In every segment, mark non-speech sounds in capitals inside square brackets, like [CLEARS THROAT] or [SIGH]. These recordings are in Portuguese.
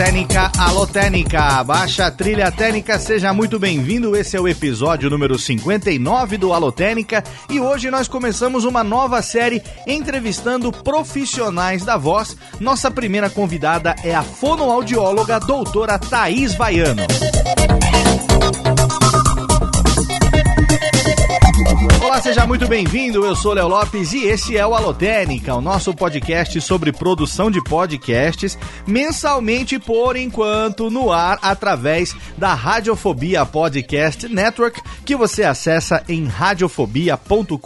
Técnica, alô Técnica, baixa trilha técnica, seja muito bem-vindo. Esse é o episódio número 59 do Alô Técnica e hoje nós começamos uma nova série entrevistando profissionais da voz. Nossa primeira convidada é a fonoaudióloga doutora Thaís Vaiano. Seja muito bem-vindo. Eu sou Léo Lopes e esse é o Alotênica, o nosso podcast sobre produção de podcasts, mensalmente por enquanto no ar através da Radiofobia Podcast Network, que você acessa em radiofobia.com.br.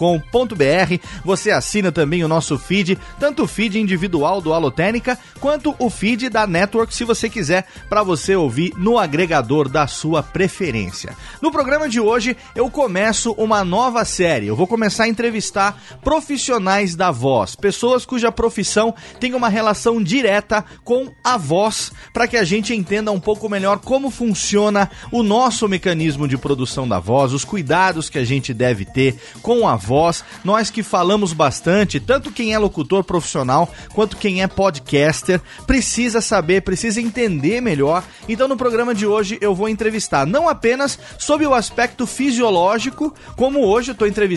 Você assina também o nosso feed, tanto o feed individual do Alotênica quanto o feed da Network, se você quiser, para você ouvir no agregador da sua preferência. No programa de hoje, eu começo uma nova série série. Eu vou começar a entrevistar profissionais da voz, pessoas cuja profissão tem uma relação direta com a voz, para que a gente entenda um pouco melhor como funciona o nosso mecanismo de produção da voz, os cuidados que a gente deve ter com a voz. Nós que falamos bastante, tanto quem é locutor profissional quanto quem é podcaster, precisa saber, precisa entender melhor. Então no programa de hoje eu vou entrevistar não apenas sobre o aspecto fisiológico, como hoje eu estou entrevistando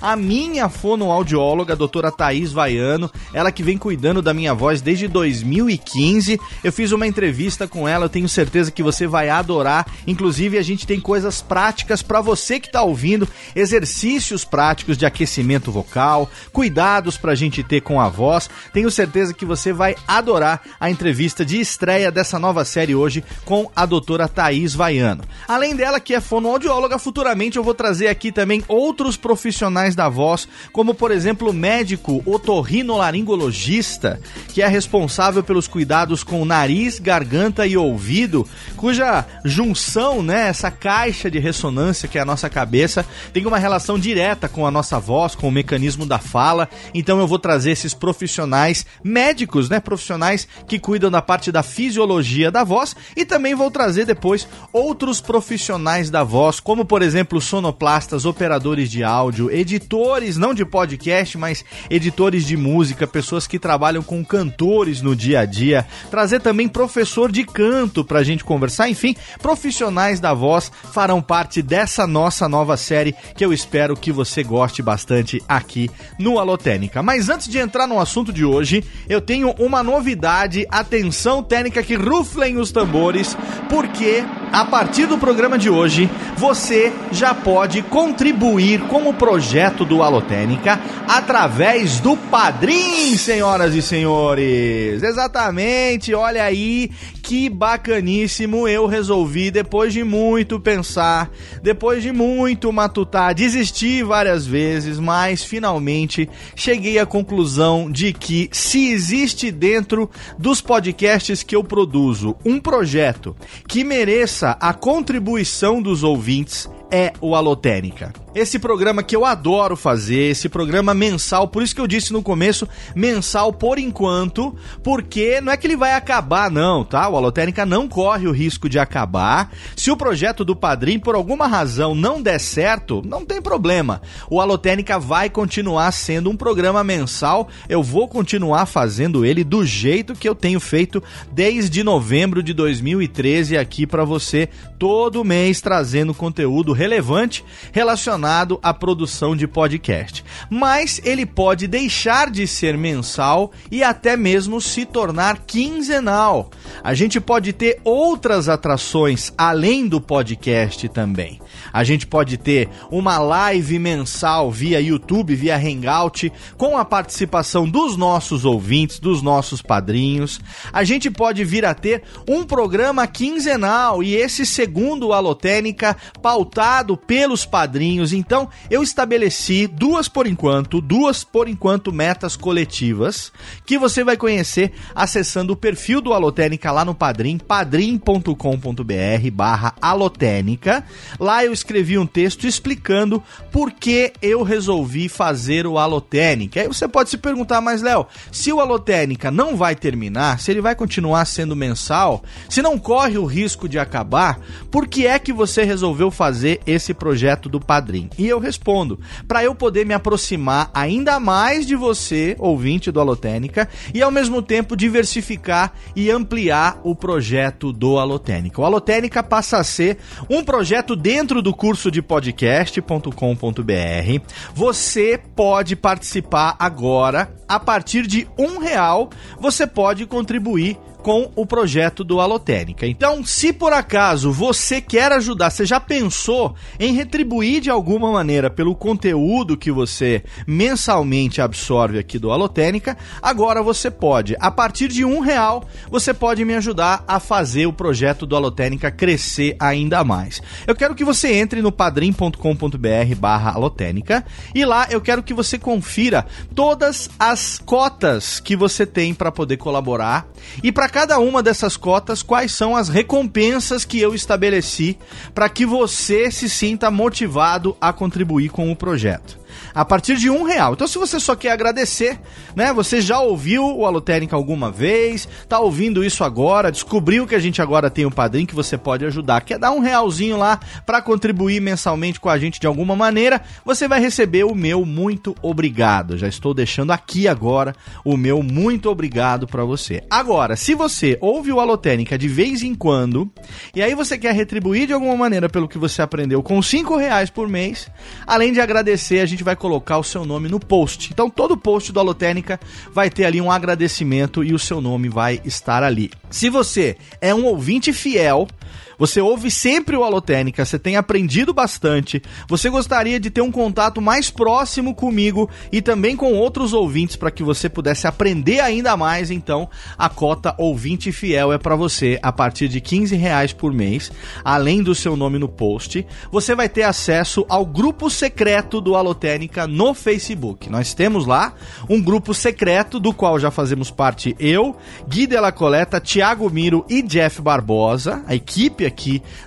a minha fonoaudióloga, a doutora Thaís Vaiano, ela que vem cuidando da minha voz desde 2015. Eu fiz uma entrevista com ela, eu tenho certeza que você vai adorar. Inclusive, a gente tem coisas práticas para você que está ouvindo, exercícios práticos de aquecimento vocal, cuidados para a gente ter com a voz. Tenho certeza que você vai adorar a entrevista de estreia dessa nova série hoje com a doutora Thaís Vaiano. Além dela, que é fonoaudióloga, futuramente eu vou trazer aqui também outros outros profissionais da voz, como por exemplo o médico otorrinolaringologista, que é responsável pelos cuidados com o nariz, garganta e ouvido, cuja junção, né, essa caixa de ressonância que é a nossa cabeça, tem uma relação direta com a nossa voz, com o mecanismo da fala. Então eu vou trazer esses profissionais médicos, né, profissionais que cuidam da parte da fisiologia da voz e também vou trazer depois outros profissionais da voz, como por exemplo sonoplastas, operadores de áudio, editores, não de podcast, mas editores de música, pessoas que trabalham com cantores no dia a dia, trazer também professor de canto pra gente conversar, enfim, profissionais da voz farão parte dessa nossa nova série que eu espero que você goste bastante aqui no Alotênica. Mas antes de entrar no assunto de hoje, eu tenho uma novidade, atenção técnica que ruflem os tambores, porque a partir do programa de hoje, você já pode contribuir com o projeto do Alotênica através do Padrim, senhoras e senhores. Exatamente, olha aí que bacaníssimo eu resolvi depois de muito pensar, depois de muito matutar, desisti várias vezes, mas finalmente cheguei à conclusão de que se existe dentro dos podcasts que eu produzo um projeto que mereça a contribuição dos ouvintes, é o Alotênica. Esse programa que eu adoro fazer, esse programa mensal, por isso que eu disse no começo, mensal por enquanto, porque não é que ele vai acabar não, tá? O Alotênica não corre o risco de acabar. Se o projeto do Padrim por alguma razão não der certo, não tem problema. O Alotênica vai continuar sendo um programa mensal. Eu vou continuar fazendo ele do jeito que eu tenho feito desde novembro de 2013 aqui para você, todo mês trazendo conteúdo relevante relacionado à produção de podcast. Mas ele pode deixar de ser mensal e até mesmo se tornar quinzenal. A gente pode ter outras atrações além do podcast também. A gente pode ter uma live mensal via YouTube, via Hangout, com a participação dos nossos ouvintes, dos nossos padrinhos. A gente pode vir a ter um programa quinzenal e esse segundo Alotênica pautado pelos padrinhos. Então, eu estabeleci duas por enquanto, duas por enquanto metas coletivas que você vai conhecer acessando o perfil do Alotênica lá no Padrim, padrim.com.br barra Alotênica. Lá eu escrevi um texto explicando por que eu resolvi fazer o Alotênica. Aí você pode se perguntar, mas Léo, se o Alotênica não vai terminar, se ele vai continuar sendo mensal, se não corre o risco de acabar, por que é que você resolveu fazer esse projeto do Padrim? E eu respondo, para eu poder me aproximar ainda mais de você, ouvinte do Alotênica, e ao mesmo tempo diversificar e ampliar o projeto do Alotênica. O Alotênica passa a ser um projeto dentro do curso de podcast.com.br. Você pode participar agora, a partir de um real, você pode contribuir com o projeto do Alotênica. Então, se por acaso você quer ajudar, você já pensou em retribuir de alguma maneira pelo conteúdo que você mensalmente absorve aqui do Alotênica, agora você pode. A partir de um real, você pode me ajudar a fazer o projeto do Alotênica crescer ainda mais. Eu quero que você entre no padrim.com.br barra alotênica e lá eu quero que você confira todas as cotas que você tem para poder colaborar e para cada uma dessas cotas, quais são as recompensas que eu estabeleci para que você se sinta motivado a contribuir com o projeto a partir de um real. Então, se você só quer agradecer, né? Você já ouviu o Alotérica alguma vez, tá ouvindo isso agora, descobriu que a gente agora tem um padrinho que você pode ajudar. Quer dar um realzinho lá para contribuir mensalmente com a gente de alguma maneira? Você vai receber o meu muito obrigado. Já estou deixando aqui agora o meu muito obrigado para você. Agora, se você ouve o Alotérica de vez em quando e aí você quer retribuir de alguma maneira pelo que você aprendeu com cinco reais por mês, além de agradecer, a gente vai colocar o seu nome no post. Então todo post do Alotênica vai ter ali um agradecimento e o seu nome vai estar ali. Se você é um ouvinte fiel, você ouve sempre o Alotênica, você tem aprendido bastante, você gostaria de ter um contato mais próximo comigo e também com outros ouvintes para que você pudesse aprender ainda mais, então a cota ouvinte fiel é para você a partir de 15 reais por mês, além do seu nome no post, você vai ter acesso ao grupo secreto do Alotênica no Facebook. Nós temos lá um grupo secreto do qual já fazemos parte eu, Gui Della Coleta, Thiago Miro e Jeff Barbosa, a equipe aqui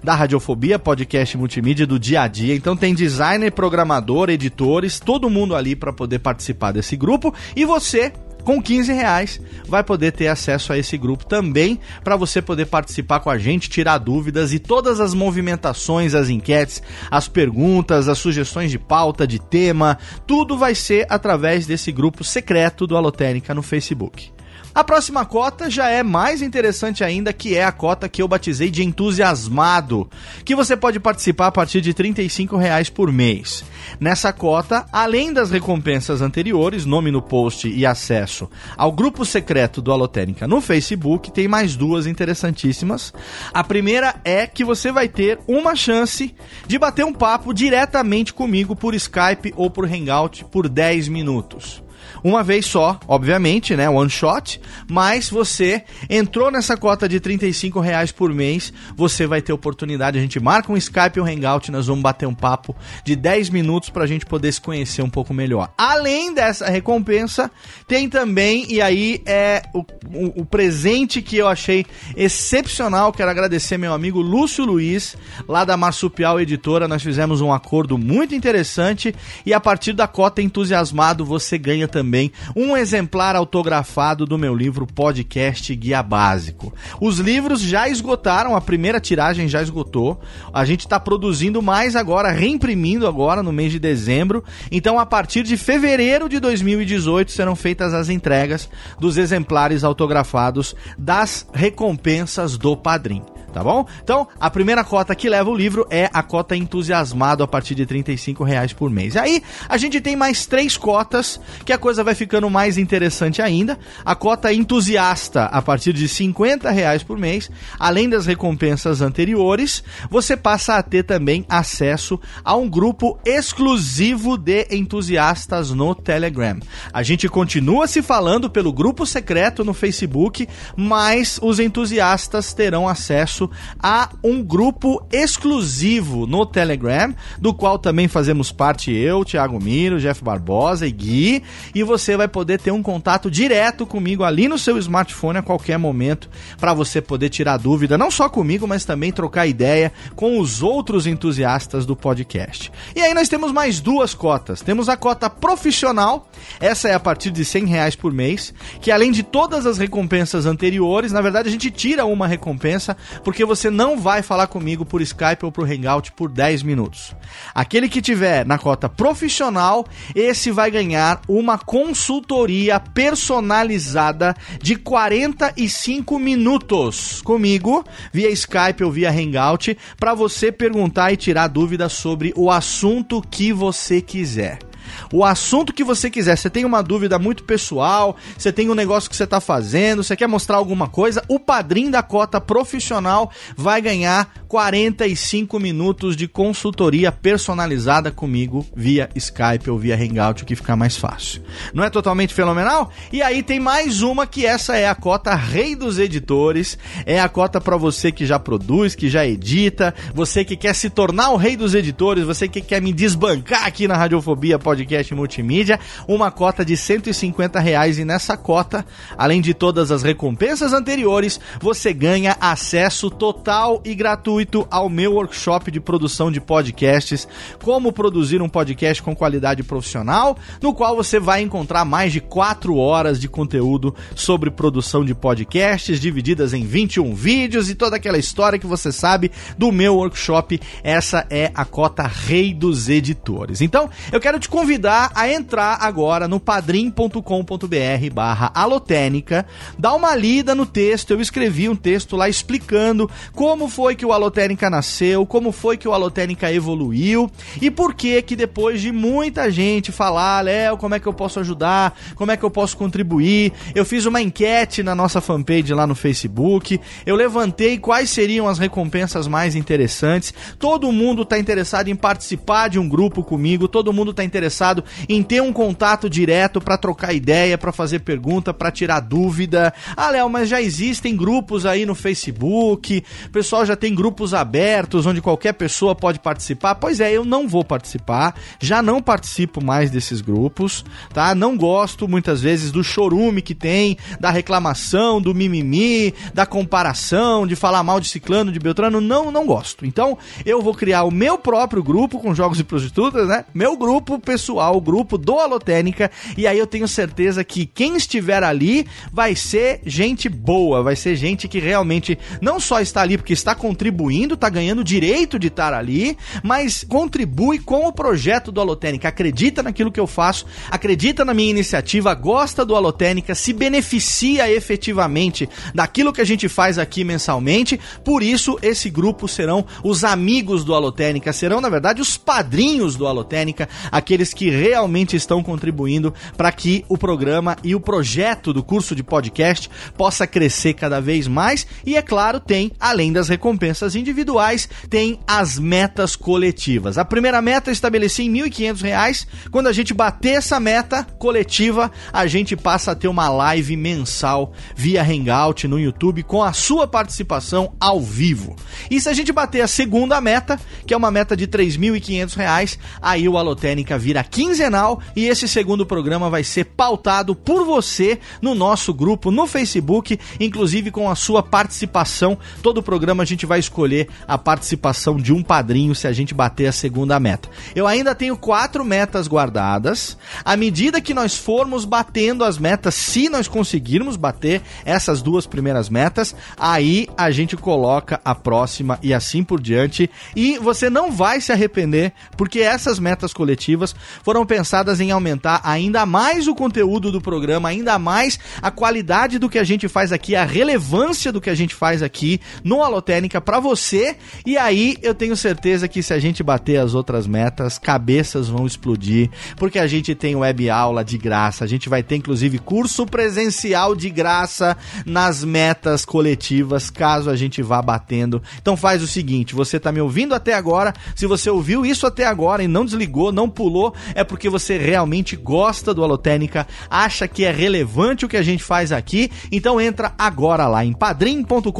da Radiofobia, podcast multimídia do dia a dia. Então tem designer, programador, editores, todo mundo ali para poder participar desse grupo. E você com 15 reais vai poder ter acesso a esse grupo também para você poder participar com a gente, tirar dúvidas e todas as movimentações, as enquetes, as perguntas, as sugestões de pauta, de tema, tudo vai ser através desse grupo secreto do Alotênica no Facebook. A próxima cota já é mais interessante ainda, que é a cota que eu batizei de entusiasmado, que você pode participar a partir de R$ reais por mês. Nessa cota, além das recompensas anteriores, nome no post e acesso ao grupo secreto do Alotênica no Facebook, tem mais duas interessantíssimas. A primeira é que você vai ter uma chance de bater um papo diretamente comigo por Skype ou por Hangout por 10 minutos uma vez só, obviamente, né? One shot. Mas você entrou nessa cota de 35 reais por mês, você vai ter oportunidade. A gente marca um Skype um Hangout, nós vamos bater um papo de 10 minutos para a gente poder se conhecer um pouco melhor. Além dessa recompensa, tem também, e aí é o, o, o presente que eu achei excepcional. Quero agradecer meu amigo Lúcio Luiz, lá da Marsupial Editora. Nós fizemos um acordo muito interessante e a partir da cota entusiasmado você ganha também também um exemplar autografado do meu livro Podcast Guia Básico. Os livros já esgotaram, a primeira tiragem já esgotou. A gente está produzindo mais agora, reimprimindo agora no mês de dezembro. Então, a partir de fevereiro de 2018 serão feitas as entregas dos exemplares autografados das recompensas do Padrim tá bom? Então, a primeira cota que leva o livro é a cota entusiasmado a partir de 35 reais por mês. E aí, a gente tem mais três cotas, que a coisa vai ficando mais interessante ainda. A cota entusiasta a partir de 50 reais por mês, além das recompensas anteriores, você passa a ter também acesso a um grupo exclusivo de entusiastas no Telegram. A gente continua se falando pelo grupo secreto no Facebook, mas os entusiastas terão acesso acesso a um grupo exclusivo no Telegram, do qual também fazemos parte eu, Thiago Miro, Jeff Barbosa e Gui, e você vai poder ter um contato direto comigo ali no seu smartphone a qualquer momento para você poder tirar dúvida, não só comigo, mas também trocar ideia com os outros entusiastas do podcast. E aí nós temos mais duas cotas. Temos a cota profissional, essa é a partir de 100 reais por mês, que além de todas as recompensas anteriores, na verdade a gente tira uma recompensa, porque você não vai falar comigo por Skype ou por Hangout por 10 minutos. Aquele que tiver na cota profissional, esse vai ganhar uma consultoria personalizada de 45 minutos comigo, via Skype ou via Hangout, para você perguntar e tirar dúvidas sobre o assunto que você quiser o assunto que você quiser. Você tem uma dúvida muito pessoal, você tem um negócio que você está fazendo, você quer mostrar alguma coisa, o padrinho da cota profissional vai ganhar 45 minutos de consultoria personalizada comigo via Skype ou via Hangout, o que fica mais fácil. Não é totalmente fenomenal? E aí tem mais uma que essa é a cota Rei dos Editores, é a cota para você que já produz, que já edita, você que quer se tornar o Rei dos Editores, você que quer me desbancar aqui na Radiofobia Podcast Multimídia, uma cota de 150 reais e nessa cota, além de todas as recompensas anteriores, você ganha acesso total e gratuito gratuito ao meu workshop de produção de podcasts, como produzir um podcast com qualidade profissional, no qual você vai encontrar mais de 4 horas de conteúdo sobre produção de podcasts, divididas em 21 vídeos e toda aquela história que você sabe do meu workshop. Essa é a cota Rei dos Editores. Então, eu quero te convidar a entrar agora no padrim.com.br barra alotênica, dar uma lida no texto. Eu escrevi um texto lá explicando como foi que o Alotênica nasceu, como foi que o Alotênica evoluiu e por que que depois de muita gente falar, Léo, como é que eu posso ajudar, como é que eu posso contribuir, eu fiz uma enquete na nossa fanpage lá no Facebook, eu levantei quais seriam as recompensas mais interessantes, todo mundo está interessado em participar de um grupo comigo, todo mundo está interessado em ter um contato direto para trocar ideia, para fazer pergunta, para tirar dúvida. Ah, Léo, mas já existem grupos aí no Facebook, o pessoal já tem grupos abertos onde qualquer pessoa pode participar. Pois é, eu não vou participar, já não participo mais desses grupos, tá? Não gosto muitas vezes do chorume que tem, da reclamação, do mimimi, da comparação, de falar mal de ciclano, de Beltrano, não, não gosto. Então, eu vou criar o meu próprio grupo com jogos de prostitutas, né? Meu grupo pessoal, o grupo do Alotênica, e aí eu tenho certeza que quem estiver ali vai ser gente boa, vai ser gente que realmente não só está ali porque está contribuindo contribuindo, tá ganhando direito de estar ali, mas contribui com o projeto do Alotênica, acredita naquilo que eu faço, acredita na minha iniciativa, gosta do Alotênica, se beneficia efetivamente daquilo que a gente faz aqui mensalmente. Por isso, esse grupo serão os amigos do Alotênica, serão na verdade os padrinhos do Alotênica, aqueles que realmente estão contribuindo para que o programa e o projeto do curso de podcast possa crescer cada vez mais e é claro, tem além das recompensas individuais tem as metas coletivas. A primeira meta eu estabeleci em R$ 1.500. Quando a gente bater essa meta coletiva, a gente passa a ter uma live mensal via Hangout no YouTube com a sua participação ao vivo. E se a gente bater a segunda meta, que é uma meta de R$ 3.500, aí o Alotênica vira quinzenal e esse segundo programa vai ser pautado por você no nosso grupo no Facebook, inclusive com a sua participação. Todo programa a gente vai escolher escolher a participação de um padrinho se a gente bater a segunda meta. Eu ainda tenho quatro metas guardadas. À medida que nós formos batendo as metas, se nós conseguirmos bater essas duas primeiras metas, aí a gente coloca a próxima e assim por diante. E você não vai se arrepender, porque essas metas coletivas foram pensadas em aumentar ainda mais o conteúdo do programa, ainda mais a qualidade do que a gente faz aqui, a relevância do que a gente faz aqui no Alotênica para você você. E aí eu tenho certeza que se a gente bater as outras metas, cabeças vão explodir, porque a gente tem web aula de graça, a gente vai ter inclusive curso presencial de graça nas metas coletivas, caso a gente vá batendo. Então faz o seguinte, você tá me ouvindo até agora, se você ouviu isso até agora e não desligou, não pulou, é porque você realmente gosta do Alotênica, acha que é relevante o que a gente faz aqui, então entra agora lá em padrim.com.br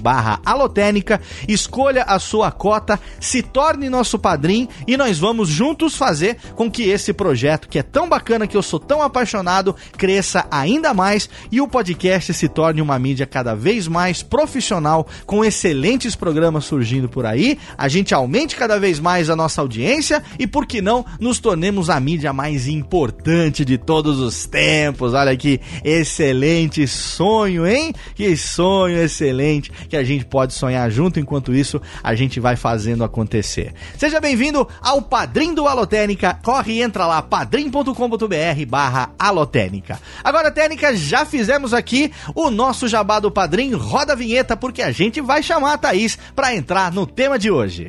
barra Alotênica, escolha a sua cota, se torne nosso padrim e nós vamos juntos fazer com que esse projeto, que é tão bacana, que eu sou tão apaixonado, cresça ainda mais e o podcast se torne uma mídia cada vez mais profissional, com excelentes programas surgindo por aí, a gente aumente cada vez mais a nossa audiência e, por que não, nos tornemos a mídia mais importante de todos os tempos. Olha que excelente sonho, hein? Que sonho excelente que a gente pode sonhar junto, enquanto isso a gente vai fazendo acontecer. Seja bem-vindo ao Padrim do Alotênica. Corre e entra lá, padrim.com.br barra Alotênica. Agora, Técnica, já fizemos aqui o nosso jabá do Padrim. Roda a vinheta porque a gente vai chamar a Thaís para entrar no tema de hoje.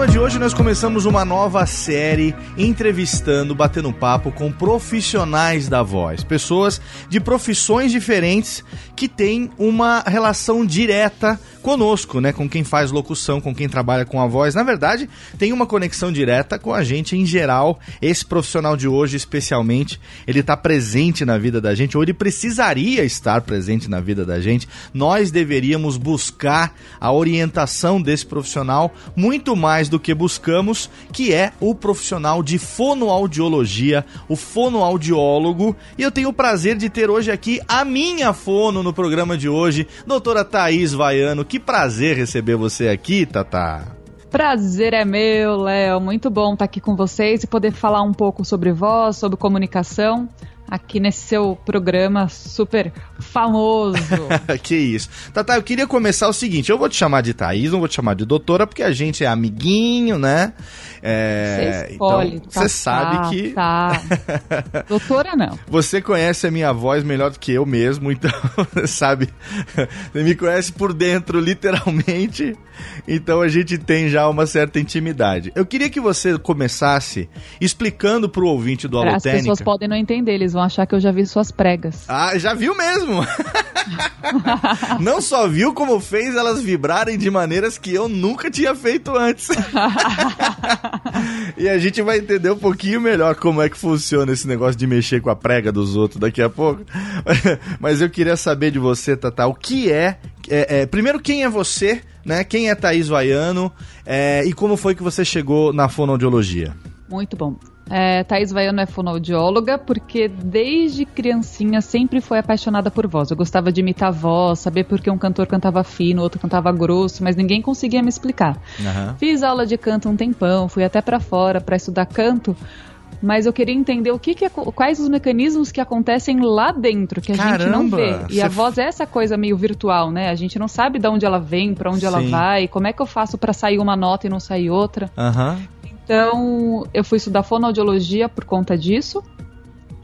Programa de hoje nós começamos uma nova série entrevistando, batendo papo com profissionais da voz, pessoas de profissões diferentes que têm uma relação direta conosco, né? Com quem faz locução, com quem trabalha com a voz. Na verdade, tem uma conexão direta com a gente em geral. Esse profissional de hoje, especialmente, ele está presente na vida da gente, ou ele precisaria estar presente na vida da gente. Nós deveríamos buscar a orientação desse profissional muito mais do que buscamos, que é o profissional de fonoaudiologia, o fonoaudiólogo. E eu tenho o prazer de ter hoje aqui a minha fono no programa de hoje, doutora Thaís Vaiano que prazer receber você aqui, Tata. Prazer é meu, Léo. Muito bom estar aqui com vocês e poder falar um pouco sobre voz, sobre comunicação aqui nesse seu programa super famoso. [LAUGHS] que isso. Tata, eu queria começar o seguinte: eu vou te chamar de Thaís, não vou te chamar de doutora, porque a gente é amiguinho, né? É, você escolhe, então, você tá, sabe tá, que. Tá. [LAUGHS] doutora não. Você conhece a minha voz melhor do que eu mesmo, então [LAUGHS] você sabe. Você me conhece por dentro, literalmente. Então a gente tem já uma certa intimidade. Eu queria que você começasse explicando pro ouvinte do Alotênica. As pessoas podem não entender, eles vão achar que eu já vi suas pregas. Ah, já viu mesmo! [LAUGHS] não só viu, como fez elas vibrarem de maneiras que eu nunca tinha feito antes. [LAUGHS] e a gente vai entender um pouquinho melhor como é que funciona esse negócio de mexer com a prega dos outros daqui a pouco. [LAUGHS] Mas eu queria saber de você, Tata, o que é, é, é primeiro, quem é você, né? Quem é Thaís Vaiano é, e como foi que você chegou na fonoaudiologia? Muito bom. É, Thaís Vaiano é fonoaudióloga porque desde criancinha sempre foi apaixonada por voz. Eu gostava de imitar a voz, saber por que um cantor cantava fino, outro cantava grosso, mas ninguém conseguia me explicar. Uhum. Fiz aula de canto um tempão, fui até para fora para estudar canto, mas eu queria entender o que, que quais os mecanismos que acontecem lá dentro que a Caramba, gente não vê. E a voz é essa coisa meio virtual, né? A gente não sabe de onde ela vem, para onde Sim. ela vai, como é que eu faço para sair uma nota e não sair outra. Uhum. Então, eu fui estudar fonoaudiologia por conta disso.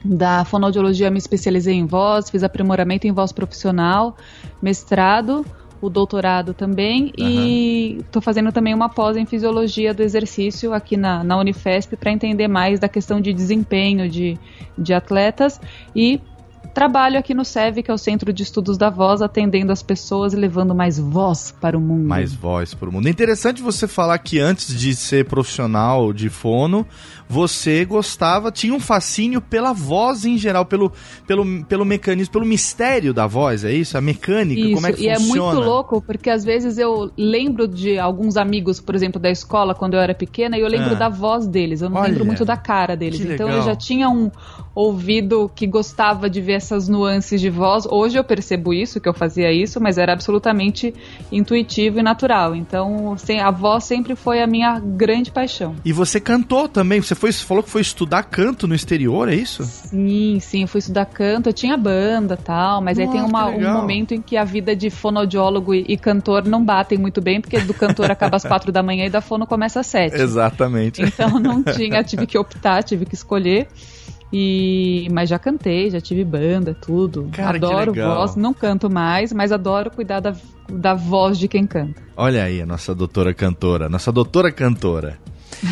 Da fonoaudiologia me especializei em voz, fiz aprimoramento em voz profissional, mestrado, o doutorado também uhum. e estou fazendo também uma pós em fisiologia do exercício aqui na, na Unifesp para entender mais da questão de desempenho de, de atletas e Trabalho aqui no SEV, que é o Centro de Estudos da Voz, atendendo as pessoas e levando mais voz para o mundo. Mais voz para o mundo. É interessante você falar que antes de ser profissional de fono, você gostava, tinha um fascínio pela voz em geral, pelo, pelo, pelo mecanismo, pelo mistério da voz, é isso? A mecânica, isso, como é que e funciona? E é muito louco, porque às vezes eu lembro de alguns amigos, por exemplo, da escola, quando eu era pequena, e eu lembro ah. da voz deles, eu não Olha, lembro muito da cara deles. Então legal. eu já tinha um ouvido que gostava de ver essas nuances de voz. Hoje eu percebo isso, que eu fazia isso, mas era absolutamente intuitivo e natural. Então, a voz sempre foi a minha grande paixão. E você cantou também, você foi, falou que foi estudar canto no exterior, é isso? Sim, sim, eu fui estudar canto, eu tinha banda tal, mas Nossa, aí tem uma, um momento em que a vida de fonoaudiólogo e, e, cantor não batem muito bem, porque do cantor acaba às [LAUGHS] quatro da manhã e da fono começa às sete. Exatamente. Então não [LAUGHS] tinha, tive que optar, tive que escolher. E mas já cantei, já tive banda, tudo. Cara, adoro voz, não canto mais, mas adoro cuidar da, da voz de quem canta. Olha aí a nossa doutora cantora, nossa doutora cantora.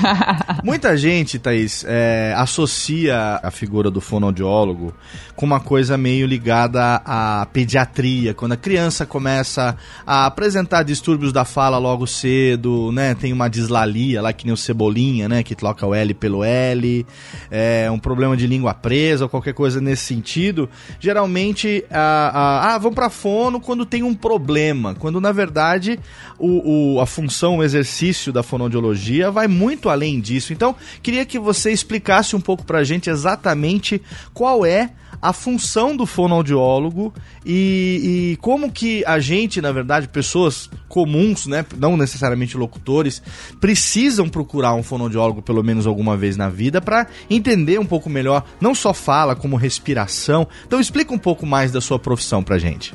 [LAUGHS] Muita gente, Thaís, é, associa a figura do fonoaudiólogo com uma coisa meio ligada à pediatria, quando a criança começa a apresentar distúrbios da fala logo cedo, né? Tem uma dislalia lá que nem o cebolinha, né? Que troca o L pelo L, é, um problema de língua presa ou qualquer coisa nesse sentido. Geralmente, ah, vão para fono quando tem um problema, quando na verdade o, o, a função, o exercício da fonoaudiologia vai muito além disso. Então, queria que você explicasse um pouco pra gente exatamente qual é a função do fonoaudiólogo e, e, como que a gente, na verdade, pessoas comuns, né, não necessariamente locutores, precisam procurar um fonoaudiólogo pelo menos alguma vez na vida para entender um pouco melhor, não só fala, como respiração. Então explica um pouco mais da sua profissão pra gente.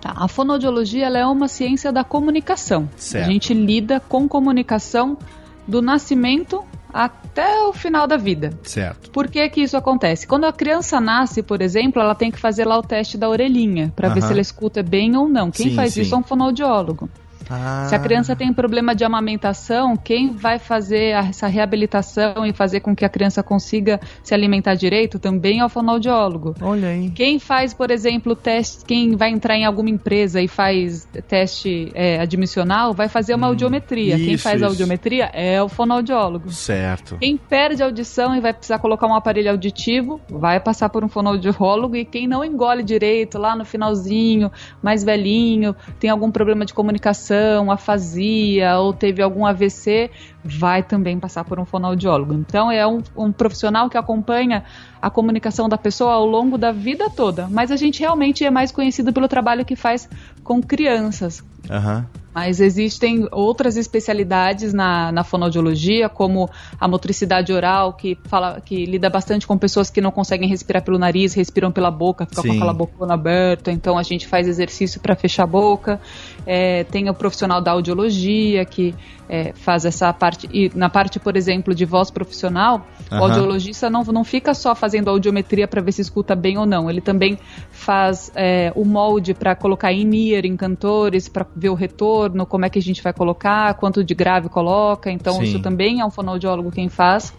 Tá, a fonoaudiologia é uma ciência da comunicação. Certo. A gente lida com comunicação do nascimento até o final da vida. Certo. Por que que isso acontece? Quando a criança nasce, por exemplo, ela tem que fazer lá o teste da orelhinha para ver se ela escuta bem ou não. Quem sim, faz sim. isso é um fonoaudiólogo. Ah. Se a criança tem problema de amamentação, quem vai fazer essa reabilitação e fazer com que a criança consiga se alimentar direito também é o fonoaudiólogo. Olha aí. Quem faz, por exemplo, teste, quem vai entrar em alguma empresa e faz teste é, admissional, vai fazer uma hum, audiometria. Isso, quem faz isso. a audiometria é o fonoaudiólogo. Certo. Quem perde a audição e vai precisar colocar um aparelho auditivo, vai passar por um fonoaudiólogo e quem não engole direito lá no finalzinho, mais velhinho, tem algum problema de comunicação depressão, afasia ou teve algum AVC, vai também passar por um fonoaudiólogo. Então é um, um profissional que acompanha a comunicação da pessoa ao longo da vida toda. Mas a gente realmente é mais conhecido pelo trabalho que faz com crianças. Uhum. Mas existem outras especialidades na, na fonoaudiologia, como a motricidade oral, que, fala, que lida bastante com pessoas que não conseguem respirar pelo nariz, respiram pela boca, ficam com aquela bocona aberta, então a gente faz exercício para fechar a boca. É, tem o profissional da audiologia, que é, faz essa parte. E na parte, por exemplo, de voz profissional, o audiologista não, não fica só fazendo audiometria para ver se escuta bem ou não. Ele também faz é, o molde para colocar em ear em cantores, para ver o retorno, como é que a gente vai colocar, quanto de grave coloca. Então, Sim. isso também é um fonoaudiólogo quem faz.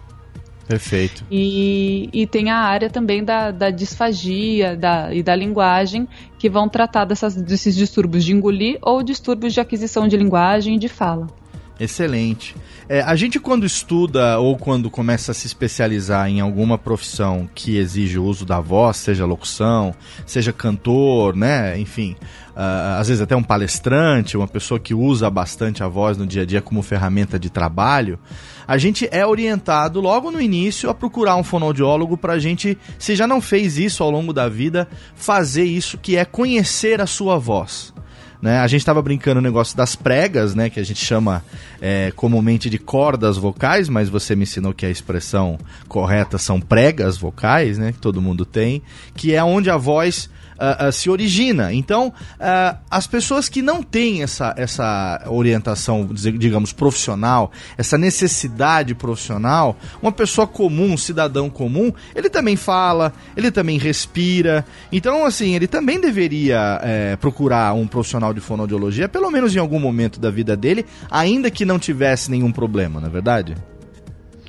Perfeito. E, e tem a área também da, da disfagia da, e da linguagem, que vão tratar dessas, desses distúrbios de engolir ou distúrbios de aquisição de linguagem e de fala. Excelente. É, a gente, quando estuda ou quando começa a se especializar em alguma profissão que exige o uso da voz, seja locução, seja cantor, né? Enfim, uh, às vezes até um palestrante, uma pessoa que usa bastante a voz no dia a dia como ferramenta de trabalho, a gente é orientado logo no início a procurar um fonoaudiólogo para a gente, se já não fez isso ao longo da vida, fazer isso que é conhecer a sua voz. Né? A gente estava brincando o negócio das pregas, né? Que a gente chama é, comumente de cordas vocais, mas você me ensinou que a expressão correta são pregas vocais, né? Que todo mundo tem, que é onde a voz uh, se origina. Então, uh, as pessoas que não têm essa, essa orientação, digamos, profissional, essa necessidade profissional, uma pessoa comum, um cidadão comum, ele também fala, ele também respira. Então, assim, ele também deveria é, procurar um profissional de fonoaudiologia, pelo menos em algum momento da vida dele, ainda que não tivesse nenhum problema, não é verdade?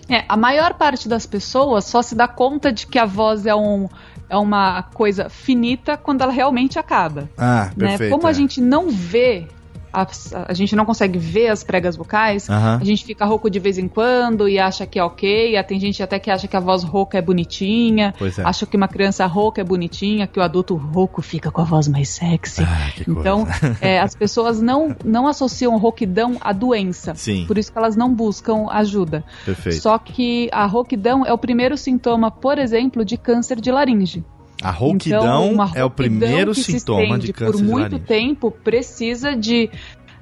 É, a maior parte das pessoas só se dá conta de que a voz é um é uma coisa finita quando ela realmente acaba. Ah, né? perfeito. Como a é. gente não vê a, a, gente não consegue ver as pregas vocais, uhum. a gente fica rouco de vez em quando e acha que é ok. Tem gente até que acha que a voz rouca é bonitinha, é. acha que uma criança rouca é bonitinha, que o adulto rouco fica com a voz mais sexy. Ah, então, é, as pessoas não, não associam rouquidão à doença. Sim. Por isso que elas não buscam ajuda. Perfeito. Só que a rouquidão é o primeiro sintoma, por exemplo, de câncer de laringe. A rouquidão, então, é o primeiro sintoma de câncer por muito laringe. tempo precisa de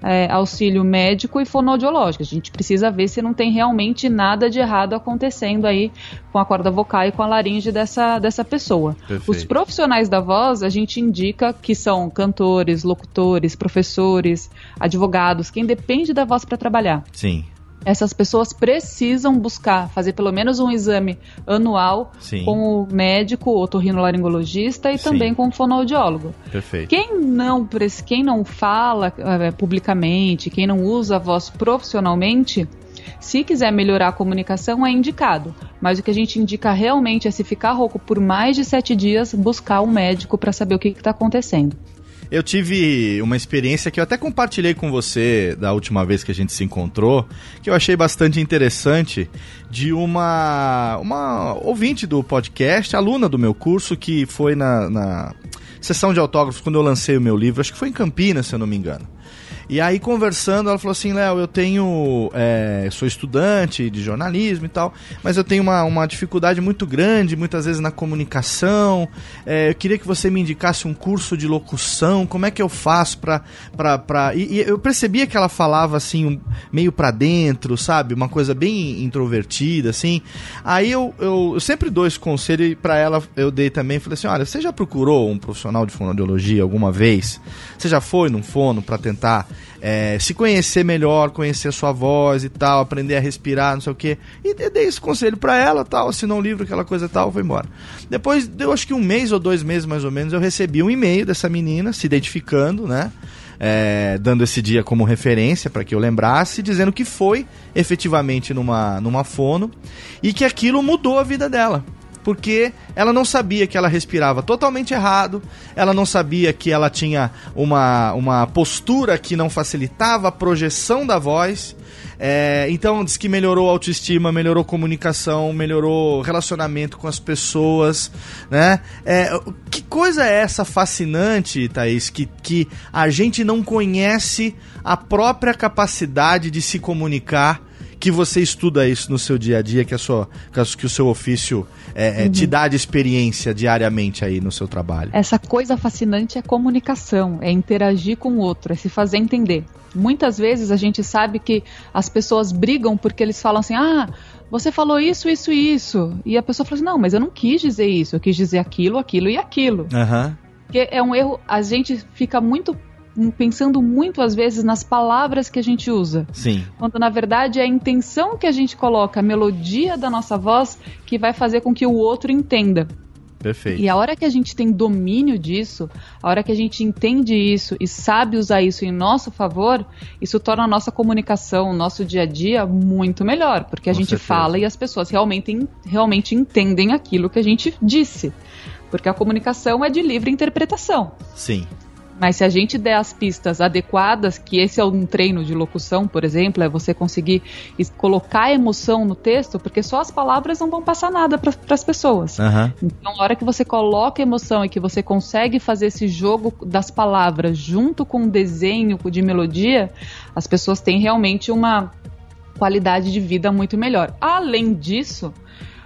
é, auxílio médico e fonoaudiológico. A gente precisa ver se não tem realmente nada de errado acontecendo aí com a corda vocal e com a laringe dessa, dessa pessoa. Perfeito. Os profissionais da voz, a gente indica que são cantores, locutores, professores, advogados, quem depende da voz para trabalhar. Sim essas pessoas precisam buscar fazer pelo menos um exame anual Sim. com o médico, otorrinolaringologista e Sim. também com o fonoaudiólogo. Perfeito. Quem não, quem não fala é, publicamente, quem não usa a voz profissionalmente, Se quiser melhorar a comunicação, é indicado. Mas o que a gente indica realmente é se ficar rouco por mais de sete dias, buscar um médico para saber o que está acontecendo. Eu tive uma experiência que eu até compartilhei com você da última vez que a gente se encontrou, que eu achei bastante interessante, de uma, uma ouvinte do podcast, aluna do meu curso, que foi na, na sessão de autógrafos quando eu lancei o meu livro, acho que foi em Campinas, se eu não me engano. E aí, conversando, ela falou assim: Léo, eu tenho. É, sou estudante de jornalismo e tal, mas eu tenho uma, uma dificuldade muito grande, muitas vezes na comunicação. É, eu queria que você me indicasse um curso de locução. Como é que eu faço pra. pra, pra... E, e eu percebia que ela falava assim, meio pra dentro, sabe? Uma coisa bem introvertida, assim. Aí eu, eu, eu sempre dou esse conselho e pra ela eu dei também. Falei assim: olha, você já procurou um profissional de fonoaudiologia alguma vez? Você já foi num fono para tentar é, se conhecer melhor, conhecer a sua voz e tal, aprender a respirar, não sei o que. E dei esse conselho para ela, tal, assinou um livro, aquela coisa tal, foi embora. Depois, deu acho que um mês ou dois meses mais ou menos, eu recebi um e-mail dessa menina se identificando, né? É, dando esse dia como referência para que eu lembrasse, dizendo que foi efetivamente numa, numa fono e que aquilo mudou a vida dela porque ela não sabia que ela respirava totalmente errado, ela não sabia que ela tinha uma, uma postura que não facilitava a projeção da voz. É, então diz que melhorou a autoestima, melhorou a comunicação, melhorou relacionamento com as pessoas, né? É, que coisa é essa fascinante, Thaís, que, que a gente não conhece a própria capacidade de se comunicar que você estuda isso no seu dia a dia, que, a sua, que o seu ofício é, é, uhum. te dá de experiência diariamente aí no seu trabalho? Essa coisa fascinante é comunicação, é interagir com o outro, é se fazer entender. Muitas vezes a gente sabe que as pessoas brigam porque eles falam assim: ah, você falou isso, isso e isso. E a pessoa fala assim: não, mas eu não quis dizer isso, eu quis dizer aquilo, aquilo e aquilo. Uhum. Porque é um erro, a gente fica muito pensando muito às vezes nas palavras que a gente usa. Sim. Quando na verdade é a intenção que a gente coloca, a melodia da nossa voz que vai fazer com que o outro entenda. Perfeito. E a hora que a gente tem domínio disso, a hora que a gente entende isso e sabe usar isso em nosso favor, isso torna a nossa comunicação, o nosso dia a dia muito melhor, porque a Com gente certeza. fala e as pessoas realmente, realmente entendem aquilo que a gente disse. Porque a comunicação é de livre interpretação. Sim. Mas se a gente der as pistas adequadas, que esse é um treino de locução, por exemplo, é você conseguir colocar emoção no texto, porque só as palavras não vão passar nada para as pessoas. Uhum. Então, a hora que você coloca emoção e que você consegue fazer esse jogo das palavras junto com o desenho de melodia, as pessoas têm realmente uma qualidade de vida muito melhor. Além disso,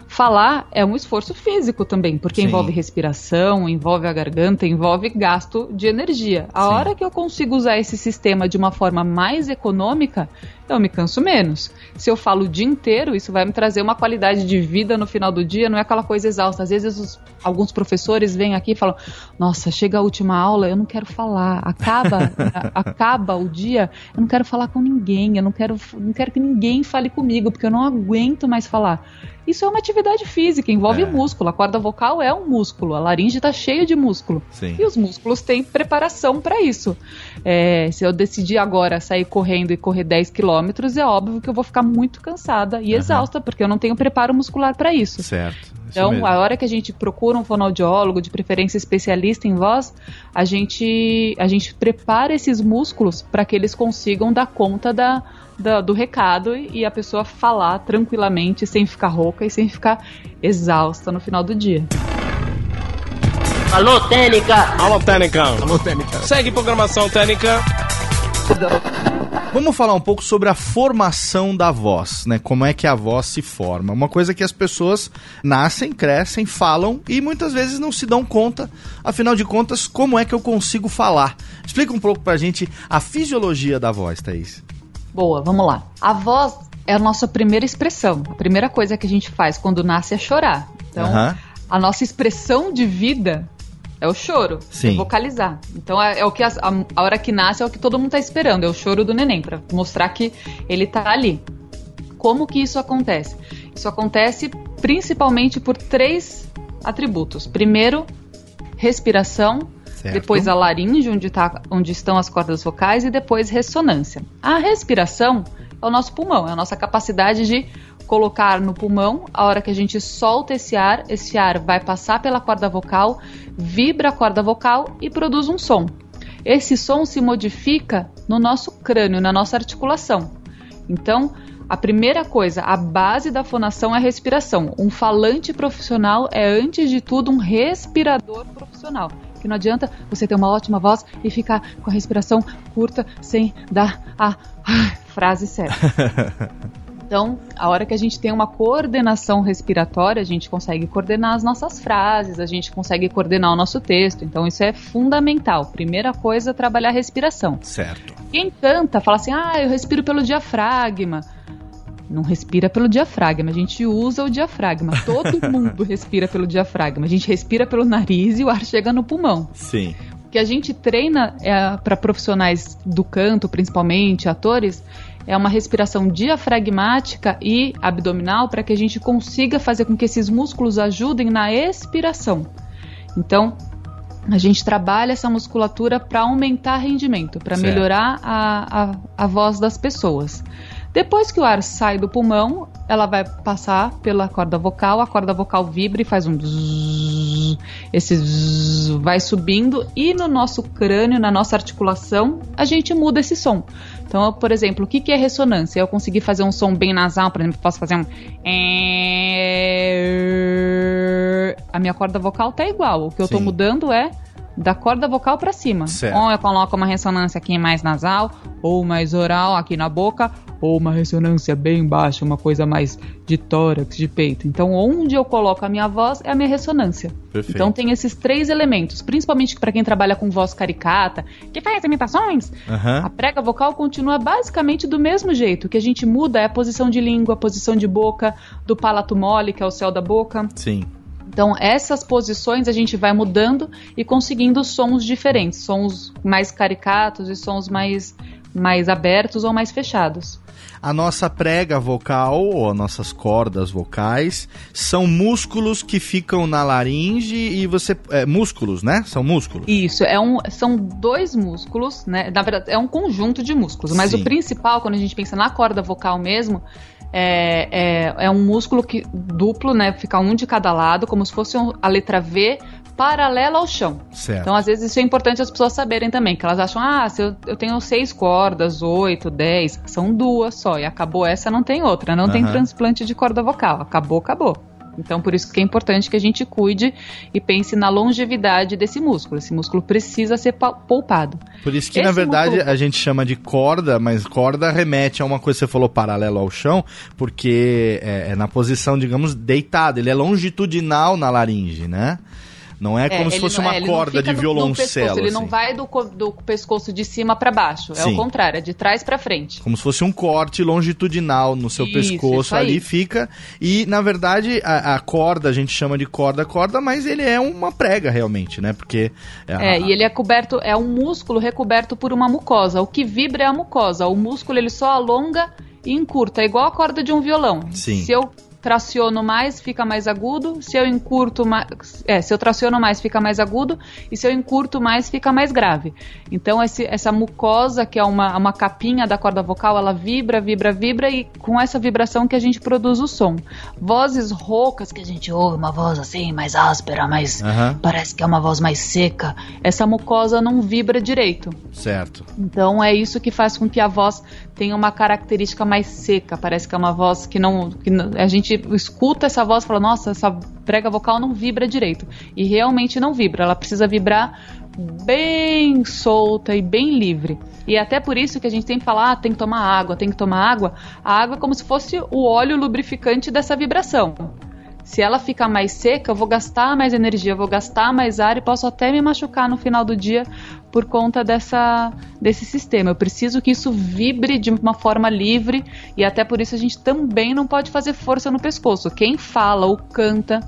Falar é um esforço físico também, porque Sim. envolve respiração, envolve a garganta, envolve gasto de energia. A Sim. hora que eu consigo usar esse sistema de uma forma mais econômica, eu me canso menos. Se eu falo o dia inteiro, isso vai me trazer uma qualidade de vida no final do dia, não é aquela coisa exausta. Às vezes os, alguns professores vêm aqui e falam: Nossa, chega a última aula, eu não quero falar. Acaba, a, acaba o dia, eu não quero falar com ninguém, eu não quero, não quero que ninguém fale comigo, porque eu não aguento mais falar. Isso é uma atividade física, envolve é. músculo. A corda vocal é um músculo, a laringe está cheia de músculo. Sim. E os músculos têm preparação para isso. É, se eu decidir agora sair correndo e correr 10 quilômetros, é óbvio que eu vou ficar muito cansada e uhum. exausta, porque eu não tenho preparo muscular para isso. Certo. Então, a hora que a gente procura um fonoaudiólogo, de preferência especialista em voz, a gente, a gente prepara esses músculos para que eles consigam dar conta da, da, do recado e a pessoa falar tranquilamente, sem ficar rouca e sem ficar exausta no final do dia. Alô, Técnica! Alô, Técnica! Alô, Técnica! Segue programação Técnica. Vamos falar um pouco sobre a formação da voz, né? Como é que a voz se forma. Uma coisa que as pessoas nascem, crescem, falam e muitas vezes não se dão conta, afinal de contas, como é que eu consigo falar. Explica um pouco pra gente a fisiologia da voz, Thaís. Boa, vamos lá. A voz é a nossa primeira expressão. A primeira coisa que a gente faz quando nasce é chorar. Então, uhum. a nossa expressão de vida é o choro, Sim. é vocalizar. Então é, é o que a, a, hora que nasce é o que todo mundo está esperando, é o choro do neném para mostrar que ele está ali. Como que isso acontece? Isso acontece principalmente por três atributos. Primeiro, respiração, Certo. depois a laringe, onde, tá, onde estão as cordas vocais, e depois ressonância. A respiração é é o nosso pulmão, é a nossa capacidade de colocar no pulmão, a hora que a gente solta esse ar, esse ar vai passar pela corda vocal, vibra a corda vocal e produz um som. Esse som se modifica no nosso crânio, na nossa articulação. Então, a primeira coisa, a base da fonação é a respiração. Um falante profissional é, antes de tudo, um respirador profissional. Que não adianta você ter uma ótima voz e ficar com a respiração curta sem dar a frase certa. [LAUGHS] Então, a hora que a gente tem uma coordenação respiratória, a gente consegue coordenar as nossas frases, a gente consegue coordenar o nosso texto. Então, isso é fundamental. Primeira coisa, trabalhar a respiração. Certo. Quem canta, fala assim: ah, eu respiro pelo diafragma. Não respira pelo diafragma, a gente usa o diafragma. Todo [LAUGHS] mundo respira pelo diafragma. A gente respira pelo nariz e o ar chega no pulmão. Sim. O que a gente treina é, para profissionais do canto, principalmente, atores, é uma respiração diafragmática e abdominal para que a gente consiga fazer com que esses músculos ajudem na expiração. Então, a gente trabalha essa musculatura para aumentar rendimento, para melhorar a, a, a voz das pessoas. Depois que o ar sai do pulmão, ela vai passar pela corda vocal, a corda vocal vibra e faz um esse zzz vai subindo e no nosso crânio, na nossa articulação, a gente muda esse som. Então, por exemplo, o que, que é ressonância? Eu consegui fazer um som bem nasal, por exemplo, posso fazer um. A minha corda vocal tá igual. O que eu estou mudando é da corda vocal para cima. Certo. Ou eu coloco uma ressonância aqui mais nasal, ou mais oral aqui na boca, ou uma ressonância bem baixa, uma coisa mais de tórax, de peito. Então, onde eu coloco a minha voz é a minha ressonância. Perfeito. Então, tem esses três elementos, principalmente para quem trabalha com voz caricata, que faz imitações. Aham. A prega vocal continua basicamente do mesmo jeito. O que a gente muda é a posição de língua, a posição de boca, do palato mole, que é o céu da boca. Sim. Então, essas posições a gente vai mudando e conseguindo sons diferentes, sons mais caricatos e sons mais, mais abertos ou mais fechados. A nossa prega vocal, ou as nossas cordas vocais, são músculos que ficam na laringe e você. É, músculos, né? São músculos. Isso, é um, são dois músculos, né? Na verdade, é um conjunto de músculos, mas Sim. o principal, quando a gente pensa na corda vocal mesmo, é, é, é um músculo que, duplo, né? Fica um de cada lado, como se fosse um- a letra V paralela ao chão. Certo. Então, às vezes, isso é importante as pessoas saberem também, que elas acham, ah, se eu, eu tenho seis cordas, oito, dez, são duas só, e acabou essa, não tem outra, não tem transplante de corda vocal, acabou, acabou. Então, por isso que é importante que a gente cuide e pense na longevidade desse músculo. Esse músculo precisa ser pa- poupado. Por isso que, Esse na verdade, músculo- a gente chama de corda, mas corda remete a uma coisa que você falou paralelo ao chão, porque é, é na posição, digamos, deitado. Ele é longitudinal na laringe, né? Não é como se ele fosse não- uma é, corda de violoncelo. pescoço, ele não assim. vai do, do pescoço de cima para baixo. É Sim. o contrário, é de trás para frente. Como se fosse um corte longitudinal no seu Isso, pescoço isso ali fica. E, na verdade, a, a corda, a gente chama de corda corda, mas ele é uma prega realmente, né? Porque. É, e ele é coberto, é um músculo recoberto por uma mucosa. O que vibra é a mucosa. O músculo ele só alonga e encurta, é igual a corda de um violão. Sim. Se eu traciono mais, fica mais agudo. Se eu encurto mais, é, se eu traciono mais, fica mais agudo. E se eu encurto mais, fica mais grave. Então esse- essa mucosa, que é uma, uma capinha da corda vocal, ela vibra, vibra, vibra e com essa vibração que a gente produz o som. Vozes roucas que a gente ouve, uma voz assim mais áspera, mais Aham. parece que é uma voz mais seca. Essa mucosa não vibra direito. Certo. Então é isso que faz com que a voz tenha uma característica mais seca. Parece que é uma voz que não. Que não- a gente escuta essa voz e fala, nossa, essa prega vocal não vibra direito. E realmente não vibra. Ela precisa vibrar bem solta e bem livre. E é até por isso que a gente sempre fala, ah, tem que tomar água, tem que tomar água. A água é como se fosse o óleo lubrificante dessa vibração. Se ela ficar mais seca, eu vou gastar mais energia, eu vou gastar mais ar e posso até me machucar no final do dia por conta dessa, desse sistema. Eu preciso que isso vibre de uma forma livre e até por isso a gente também não pode fazer força no pescoço. Quem fala ou canta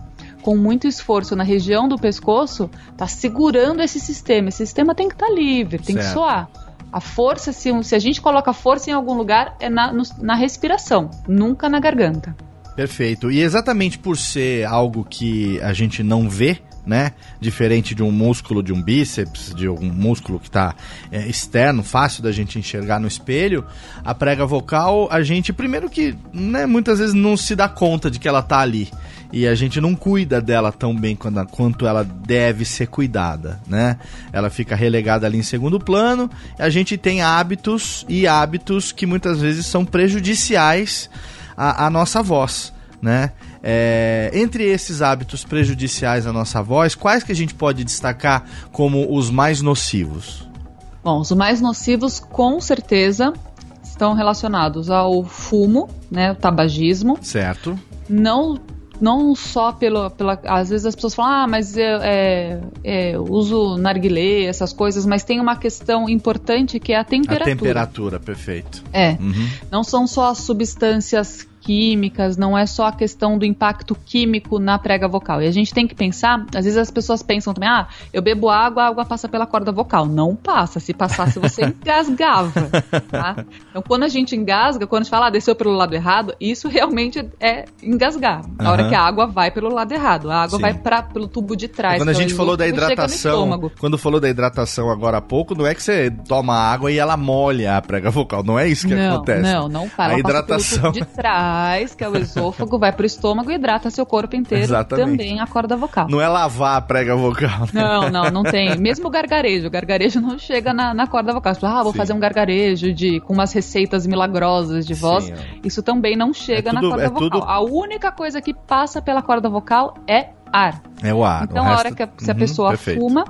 com muito esforço na região do pescoço está segurando esse sistema. Esse sistema tem que estar livre, tem que Certo. soar. A força, se, se a gente coloca força em algum lugar, é na, no- na respiração, nunca na garganta. Perfeito. E exatamente por ser algo que a gente não vê, né? Diferente de um músculo de um bíceps, de um músculo que está é, externo, fácil da gente enxergar no espelho. A prega vocal, a gente, primeiro que né, muitas vezes não se dá conta de que ela tá ali e a gente não cuida dela tão bem quanto, quanto ela deve ser cuidada, né? Ela fica relegada ali em segundo plano. A gente tem hábitos e hábitos que muitas vezes são prejudiciais à, à nossa voz, né? É, entre esses hábitos prejudiciais à nossa voz, quais que a gente pode destacar como os mais nocivos? Bom, os mais nocivos, com certeza, estão relacionados ao fumo, né, o tabagismo. Certo. Não não só pelo, pela. Às vezes as pessoas falam, ah, mas eu, é, é, eu uso narguilé, essas coisas, mas tem uma questão importante que é a temperatura. A temperatura, perfeito. É. Uhum. Não são só as substâncias químicas, não é só a questão do impacto químico na prega vocal. E a gente tem que pensar, às vezes as pessoas pensam também, ah, eu bebo água, a água passa pela corda vocal. Não passa, se passasse você [LAUGHS] engasgava, tá? Então quando a gente engasga, quando a gente fala, ah, desceu pelo lado errado, isso realmente é engasgar. Na uhum. hora que a água vai pelo lado errado, a água Sim. vai pra, pelo tubo de trás. Quando a gente falou da hidratação, quando falou da hidratação agora há pouco, não é que você toma água e ela molha a prega vocal, não é isso que não, acontece. Não, não para. A hidratação de trás que é o esôfago, vai pro estômago e hidrata seu corpo inteiro. Exatamente. Também a corda vocal. Não é lavar a prega vocal. Né? Não, não, não tem. Mesmo o gargarejo. O gargarejo não chega na, na corda vocal. Fala, ah, vou Sim. fazer um gargarejo de, com umas receitas milagrosas de voz. Sim, Isso também não chega é tudo, na corda é vocal. Tudo... A única coisa que passa pela corda vocal é ar. É o ar. Então, a hora que a, se a uhum, pessoa perfeito. fuma,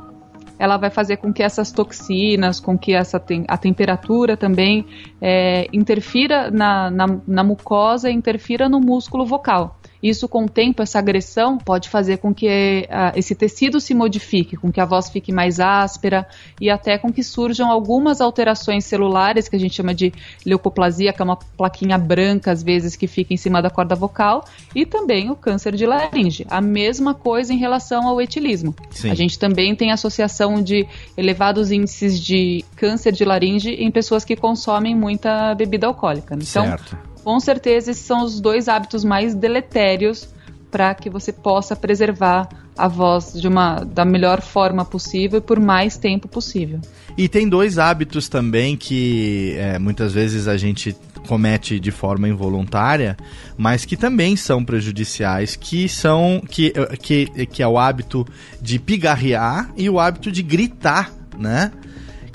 ela vai fazer com que essas toxinas, com que essa tem, a temperatura também é, interfira na, na, na mucosa, interfira no músculo vocal. Isso, com o tempo, essa agressão pode fazer com que uh, esse tecido se modifique, com que a voz fique mais áspera e até com que surjam algumas alterações celulares, que a gente chama de leucoplasia, que é uma plaquinha branca, às vezes, que fica em cima da corda vocal, e também o câncer de laringe. A mesma coisa em relação ao etilismo. Sim. A gente também tem associação de elevados índices de câncer de laringe em pessoas que consomem muita bebida alcoólica. Então, certo com certeza esses são os dois hábitos mais deletérios para que você possa preservar a voz de uma da melhor forma possível e por mais tempo possível. E tem dois hábitos também que é, muitas vezes a gente comete de forma involuntária, mas que também são prejudiciais, que são que, que, que é o hábito de pigarrear e o hábito de gritar, né?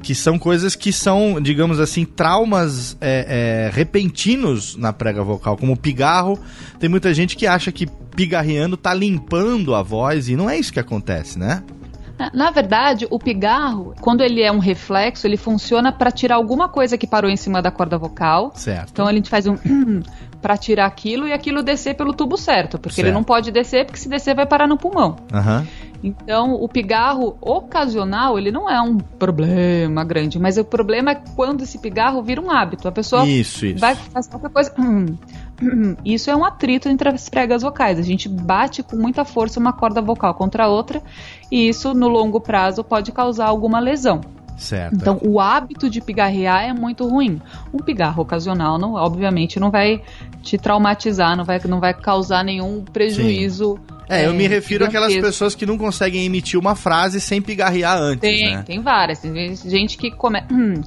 Que são coisas que são, digamos assim, traumas é, é, repentinos na prega vocal, como o pigarro. Tem muita gente que acha que pigarreando tá limpando a voz e não é isso que acontece, né? Na verdade, o pigarro, quando ele é um reflexo, ele funciona para tirar alguma coisa que parou em cima da corda vocal. Certo. Então a gente faz um [CLEARS THROAT] para tirar aquilo e aquilo descer pelo tubo certo, porque certo. ele não pode descer, porque se descer vai parar no pulmão. Uhum. Então, o pigarro ocasional, ele não é um problema grande, mas o problema é quando esse pigarro vira um hábito. A pessoa isso, isso. vai fazer qualquer coisa. Hum, [CLEARS THROAT] hum, isso é um atrito entre as pregas vocais. A gente bate com muita força uma corda vocal contra a outra, e isso, no longo prazo, pode causar alguma lesão. Certo. Então, o hábito de pigarrear é muito ruim. Um pigarro ocasional, não, obviamente, não vai te traumatizar, não vai, não vai causar nenhum prejuízo. Sim. É, eu me é, refiro àquelas pessoas que não conseguem emitir uma frase sem pigarrear antes. Tem, né? tem várias. Tem gente que começa. Hum,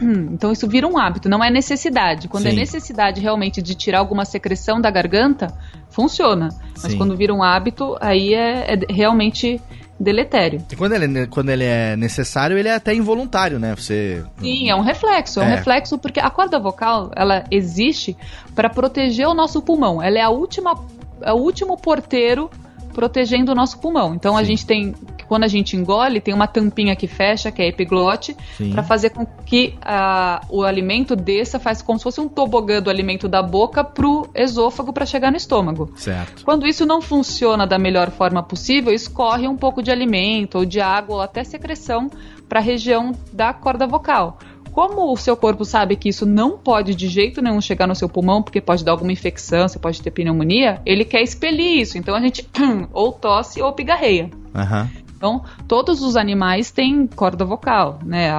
hum, então isso vira um hábito, não é necessidade. Quando é Sim. é necessidade realmente de tirar alguma secreção da garganta, funciona. Mas Sim. quando vira um hábito, aí é, é realmente deletério. E quando ele, é quando ele é necessário, ele é até involuntário, né? Você. Sim, é um reflexo. É, é um reflexo porque a corda vocal ela existe para proteger o nosso pulmão. Ela é a última, é o último porteiro protegendo o nosso pulmão. Então Sim. a gente tem quando a gente engole, tem uma tampinha que fecha, que é a epiglote, para fazer com que uh, o alimento desça, faz como se fosse um tobogã do alimento da boca pro esôfago para chegar no estômago. Certo. Quando isso não funciona da melhor forma possível, escorre um pouco de alimento ou de água ou até secreção para a região da corda vocal como o seu corpo sabe que isso não pode de jeito nenhum chegar no seu pulmão, porque pode dar alguma infecção, você pode ter pneumonia, ele quer expelir isso. Então a gente [CLEARS THROAT] ou tosse ou pigarreia. Uhum. Então, todos os animais têm corda vocal, né?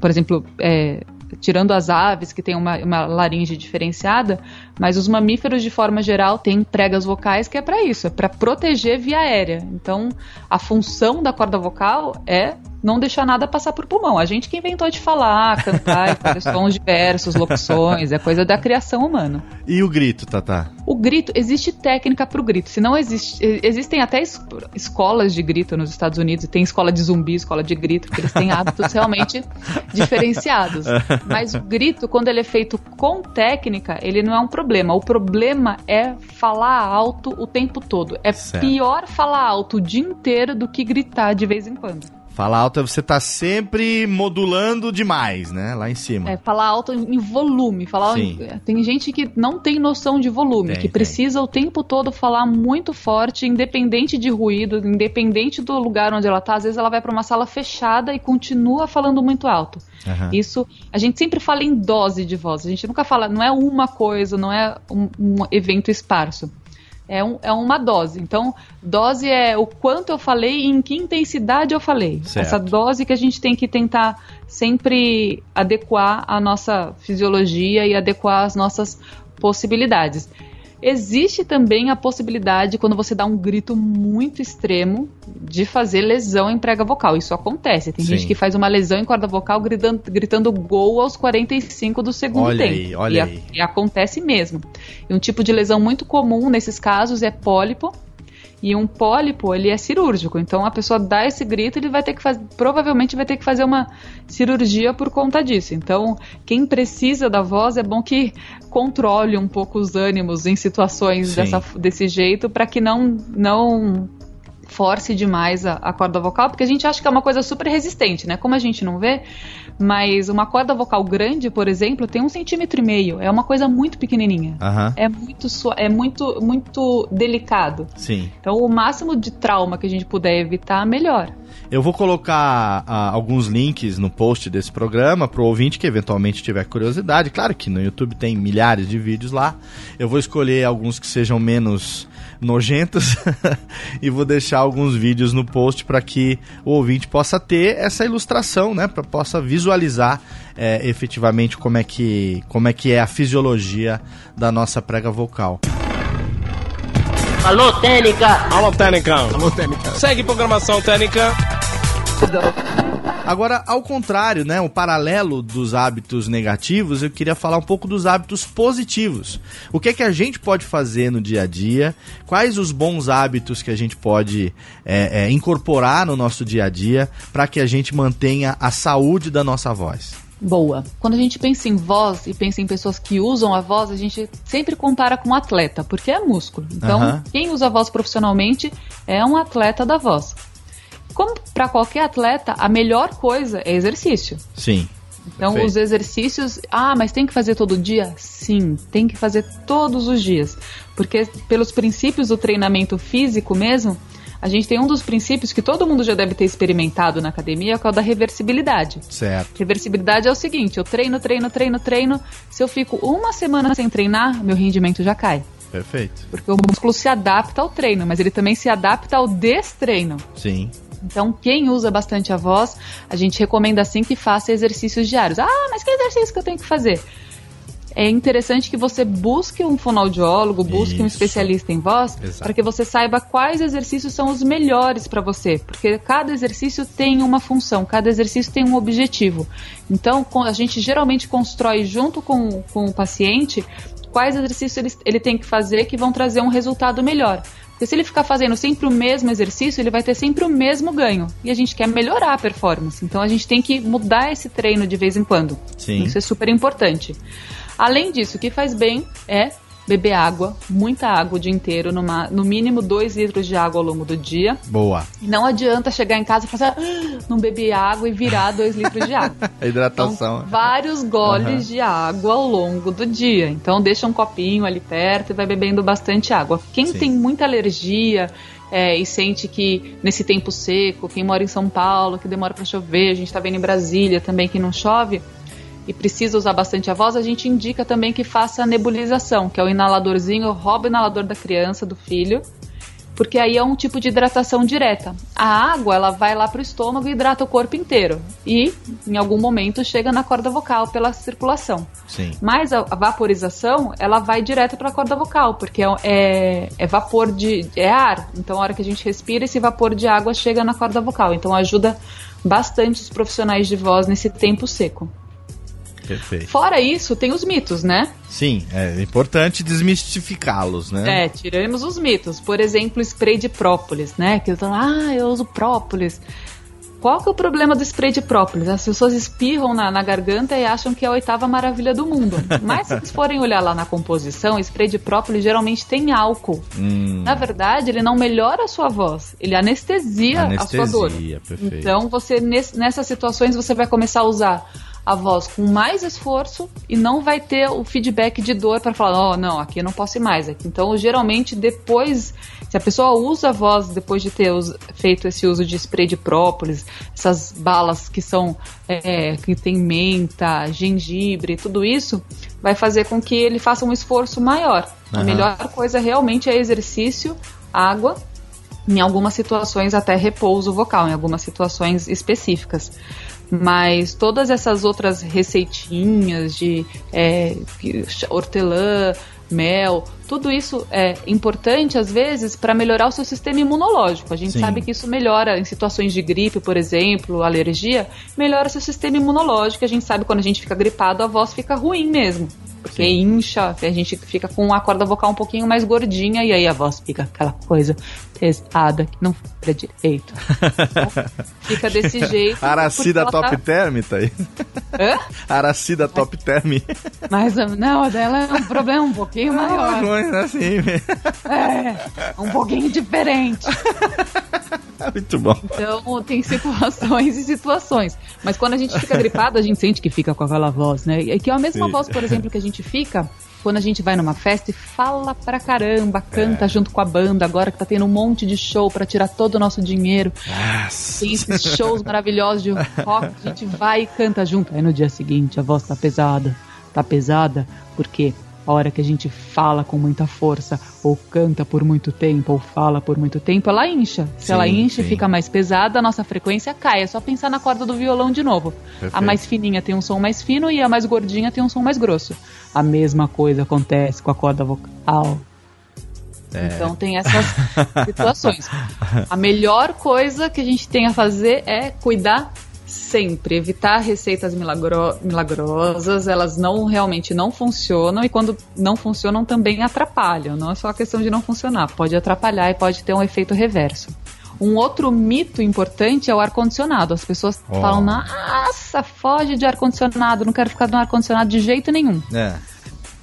Por exemplo, é, tirando as aves que têm uma, uma laringe diferenciada, mas os mamíferos de forma geral têm pregas vocais que é para isso, é para proteger via aérea. Então, a função da corda vocal é não deixar nada passar por pulmão. A gente que inventou de falar, cantar, fazer sons diversos, locuções, é coisa da criação humana. E o grito, Tata? O grito, existe técnica para o grito. Se não existe, existem até es escolas de grito nos Estados Unidos, tem escola de zumbi, escola de grito, porque eles têm hábitos realmente [LAUGHS] diferenciados. Mas o grito, quando ele é feito com técnica, ele não é um problema. O problema é falar alto o tempo todo. É certo. pior falar alto o dia inteiro do que gritar de vez em quando. Falar alto é você tá sempre modulando demais, né? Lá em cima. É, falar alto em volume. Falar em... Tem gente que não tem noção de volume, tem, que precisa tem. o tempo todo falar muito forte, independente de ruído, independente do lugar onde ela tá. Às vezes ela vai para uma sala fechada e continua falando muito alto. Uhum. Isso, a gente sempre fala em dose de voz. A gente nunca fala, não é uma coisa, não é um, um evento esparso é, um, é uma dose. Então, dose é o quanto eu falei e em que intensidade eu falei. Certo. Essa dose que a gente tem que tentar sempre adequar a nossa fisiologia e adequar as nossas possibilidades. Existe também a possibilidade, quando você dá um grito muito extremo, de fazer lesão em prega vocal. Isso acontece. Tem Sim. gente que faz uma lesão em corda vocal gritando, gritando gol aos 45 do segundo olha tempo. Aí, olha e, aí. e acontece mesmo. E um tipo de lesão muito comum nesses casos é pólipo, e um pólipo, ele é cirúrgico. Então a pessoa dá esse grito, ele vai ter que fazer, provavelmente vai ter que fazer uma cirurgia por conta disso. Então, quem precisa da voz é bom que controle um pouco os ânimos em situações dessa, desse jeito para que não não force demais a, a, corda vocal, porque a gente acha que é uma coisa super resistente, né? Como a gente não vê, mas uma corda vocal grande, por exemplo, tem um centímetro e meio. É uma coisa muito pequenininha. Uhum. É muito é muito muito delicado. Sim. Então, o máximo de trauma que a gente puder evitar, melhor. Eu vou colocar uh, alguns links no post desse programa para o ouvinte que eventualmente tiver curiosidade. Claro que no YouTube tem milhares de vídeos lá. Eu vou escolher alguns que sejam menos nojentos [LAUGHS] e vou deixar alguns vídeos no post para que o ouvinte possa ter essa ilustração, né, para possa visualizar é, efetivamente como é que como é que é a fisiologia da nossa prega vocal. Alô, Técnica! Alô, Técnica! Alô, Técnica! Segue programação Técnica. Agora, ao contrário, né, o paralelo dos hábitos negativos, eu queria falar um pouco dos hábitos positivos. O que é que a gente pode fazer no dia a dia? Quais os bons hábitos que a gente pode é, é, incorporar no nosso dia a dia para que a gente mantenha a saúde da nossa voz? boa. Quando a gente pensa em voz e pensa em pessoas que usam a voz, a gente sempre compara com um atleta, porque é músculo. Então, uhum. quem usa a voz profissionalmente é um atleta da voz. Como para qualquer atleta, a melhor coisa é exercício. Sim. Então, Perfeito. os exercícios. Ah, mas tem que fazer todo dia? Sim, tem que fazer todos os dias. Porque, pelos princípios do treinamento físico mesmo, a gente tem um dos princípios que todo mundo já deve ter experimentado na academia, que é o da reversibilidade. Certo. Reversibilidade é o seguinte: eu treino, treino, treino, treino. Se eu fico uma semana sem treinar, meu rendimento já cai. Perfeito. Porque o músculo se adapta ao treino, mas ele também se adapta ao destreino. Sim. Então, quem usa bastante a voz, a gente recomenda assim que faça exercícios diários. Ah, mas que exercício que eu tenho que fazer? é interessante que você busque um fonoaudiólogo, busque Isso. um especialista em voz, para que você saiba quais exercícios são os melhores para você, porque cada exercício tem uma função, cada exercício tem um objetivo. Então, a gente geralmente constrói junto com, com o paciente quais exercícios ele, ele tem que fazer que vão trazer um resultado melhor. Porque se ele ficar fazendo sempre o mesmo exercício, ele vai ter sempre o mesmo ganho. E a gente quer melhorar a performance. Então a gente tem que mudar esse treino de vez em quando. Sim. Isso é super importante. Além disso, o que faz bem é beber água, muita água o dia inteiro, numa, no mínimo 2 litros de água ao longo do dia. Boa. E não adianta chegar em casa e falar assim, ah, não beber água e virar [LAUGHS] 2 litros de água. A hidratação. Então, vários goles uhum. de água ao longo do dia. Então deixa um copinho ali perto e vai bebendo bastante água. Quem Sim. tem muita alergia, é, e sente que nesse tempo seco, quem mora em São Paulo, que demora para chover, a gente está vendo em Brasília também que não chove, e precisa usar bastante a voz, a gente indica também que faça a nebulização, que é o inaladorzinho, rouba o inalador da criança, do filho, porque aí é um tipo de hidratação direta. A água, ela vai lá para o estômago e hidrata o corpo inteiro. E, em algum momento, chega na corda vocal pela circulação. Sim. Mas a, vaporização, ela vai direto para a corda vocal, porque é, é, é, vapor de. é ar. Então, a hora que a gente respira, esse vapor de água chega na corda vocal. Então, ajuda bastante os profissionais de voz nesse tempo seco. Perfeito. Fora isso, tem os mitos, né? Sim, é importante desmistificá-los, né? É, tiramos os mitos. Por exemplo, spray de própolis, né? Que eu tô, ah, eu uso própolis. Qual que é o problema do spray de própolis? As pessoas espirram na, na, garganta e acham que é a oitava maravilha do mundo. [LAUGHS] Mas se vocês forem olhar lá na composição, spray de própolis geralmente tem álcool. Hum. Na verdade, ele não melhora a sua voz, ele anestesia, anestesia a sua dor. Perfeito. Então, você nessas situações você vai começar a usar a voz com mais esforço e não vai ter o feedback de dor para falar, oh, não, aqui eu não posso ir mais. Então, geralmente, depois, se a pessoa usa a voz depois de ter feito esse uso de spray de própolis, essas balas que são é, que tem menta, gengibre, tudo isso, vai fazer com que ele faça um esforço maior. Uhum. A melhor coisa realmente é exercício, água em algumas situações até repouso vocal, em algumas situações específicas. Mas todas essas outras receitinhas de é, hortelã, mel, tudo isso é importante às vezes para melhorar o seu sistema imunológico. A gente Sim. sabe que isso melhora em situações de gripe, por exemplo, alergia, melhora o seu sistema imunológico. A gente sabe que quando a gente fica gripado, a voz fica ruim mesmo. Porque Sim. incha, a gente fica com a corda vocal um pouquinho mais gordinha e aí a voz fica aquela coisa pesada que não fica direito. [LAUGHS] Fica desse jeito. Aracida Top tá... Term, tá aí? Hã? Aracida Mas... Top Term. Mas não, a dela é um problema um pouquinho maior. Não, é assim, é, um pouquinho diferente. [LAUGHS] Muito bom. Então, tem situações e situações. Mas quando a gente fica gripado, a gente sente que fica com aquela voz, né? E que é a mesma Sim. voz, por exemplo, que a gente fica quando a gente vai numa festa e fala pra caramba, canta é. junto com a banda, agora que tá tendo um monte de show para tirar todo o nosso dinheiro. Nossa. Tem esses shows maravilhosos de rock, a gente vai e canta junto. Aí no dia seguinte a voz tá pesada. Tá pesada porque a hora que a gente fala com muita força, ou canta por muito tempo, ou fala por muito tempo, ela incha. Se sim, ela incha e fica mais pesada, a nossa frequência cai. É só pensar na corda do violão de novo. Perfeito. A mais fininha tem um som mais fino e a mais gordinha tem um som mais grosso. A mesma coisa acontece com a corda vocal. É. Então tem essas situações. [LAUGHS] A melhor coisa que a gente tem a fazer é cuidar sempre evitar receitas milagro milagrosas, elas não realmente não funcionam e quando não funcionam também atrapalham. Não é só a questão de não funcionar, pode atrapalhar e pode ter um efeito reverso. Um outro mito importante é o ar-condicionado. As pessoas oh. falam, nossa, foge de ar-condicionado, não quero ficar no ar-condicionado de jeito nenhum. É.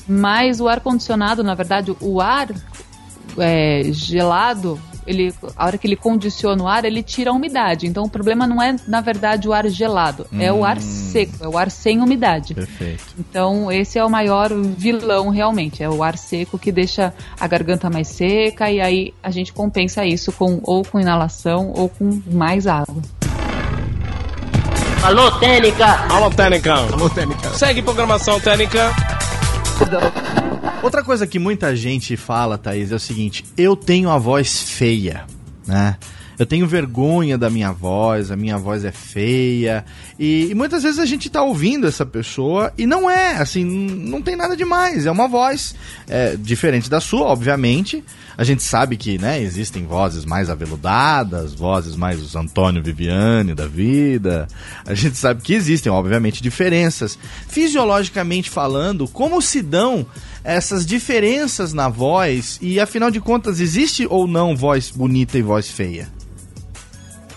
Mas o ar-condicionado, na verdade, o ar é, gelado, ele, a hora que ele condiciona o ar, ele tira a umidade. Então o problema não é, na verdade, o ar gelado, hum. é o ar hum. seco, é o ar sem umidade. Perfeito. Então esse é o maior vilão realmente, é o ar seco que deixa a garganta mais seca e aí a gente compensa isso com ou com inalação ou com mais água. Alô, Técnica! Alô, Técnica! Alô, Técnica! Segue programação Técnica! Outra coisa que muita gente fala, Thaís, é o seguinte: eu tenho a voz feia, né? Eu tenho vergonha da minha voz, a minha voz é feia. E, e, muitas vezes a gente tá ouvindo essa pessoa e não é, assim, não tem nada demais. É uma voz é, diferente da sua, obviamente. A gente sabe que, né, existem vozes mais aveludadas, vozes mais os Antônio Viviane da vida. A gente sabe que existem, obviamente, diferenças. Fisiologicamente falando, como se dão essas diferenças na voz e, afinal de contas, existe ou não voz bonita e voz feia?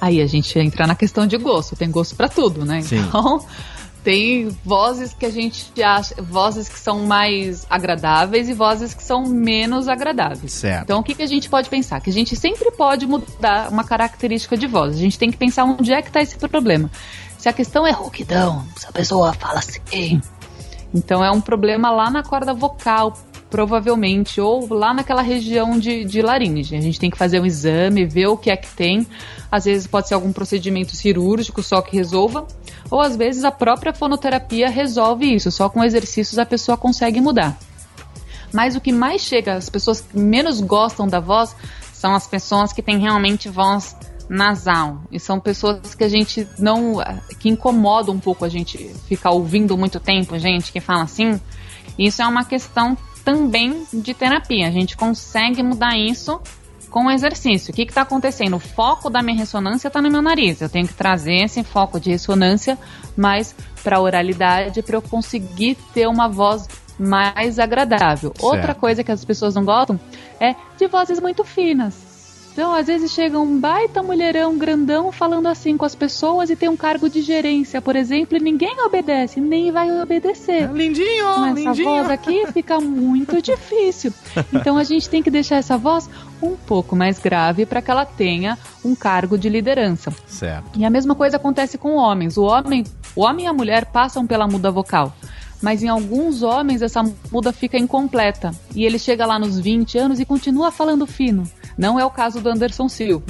Aí a gente entra na questão de gosto, tem gosto para tudo, né? Sim. Então, [LAUGHS] tem vozes que a gente acha, vozes que são mais agradáveis e vozes que são menos agradáveis. Certo. Então, o que, que a gente pode pensar? Que a gente sempre pode mudar uma característica de voz. A gente tem que pensar onde é que está esse problema. Se a questão é rouquidão, se a pessoa fala assim. Então, é um problema lá na corda vocal, provavelmente, ou lá naquela região de, de laringe. A gente tem que fazer um exame, ver o que é que tem. Às vezes pode ser algum procedimento cirúrgico só que resolva, ou às vezes a própria fonoterapia resolve isso, só com exercícios a pessoa consegue mudar. Mas o que mais chega, as pessoas que menos gostam da voz, são as pessoas que têm realmente voz nasal. E são pessoas que a gente não. que incomodam um pouco a gente ficar ouvindo muito tempo, gente que fala assim. Isso é uma questão também de terapia. A gente consegue mudar isso com o exercício. O que está acontecendo? O foco da minha ressonância está no meu nariz. Eu tenho que trazer esse foco de ressonância mais para a oralidade para eu conseguir ter uma voz mais agradável. Certo. Outra coisa que as pessoas não gostam é de vozes muito finas. Então, às vezes chega um baita mulherão grandão falando assim com as pessoas e tem um cargo de gerência, por exemplo, e ninguém obedece, nem vai obedecer. Lindinho, Com essa lindinho. voz aqui fica muito [LAUGHS] difícil. Então a gente tem que deixar essa voz um pouco mais grave para que ela tenha um cargo de liderança. Certo. E a mesma coisa acontece com homens. O homem, o homem e a mulher passam pela muda vocal mas em alguns homens essa muda fica incompleta. E ele chega lá nos 20 anos e continua falando fino. Não é o caso do Anderson Silva.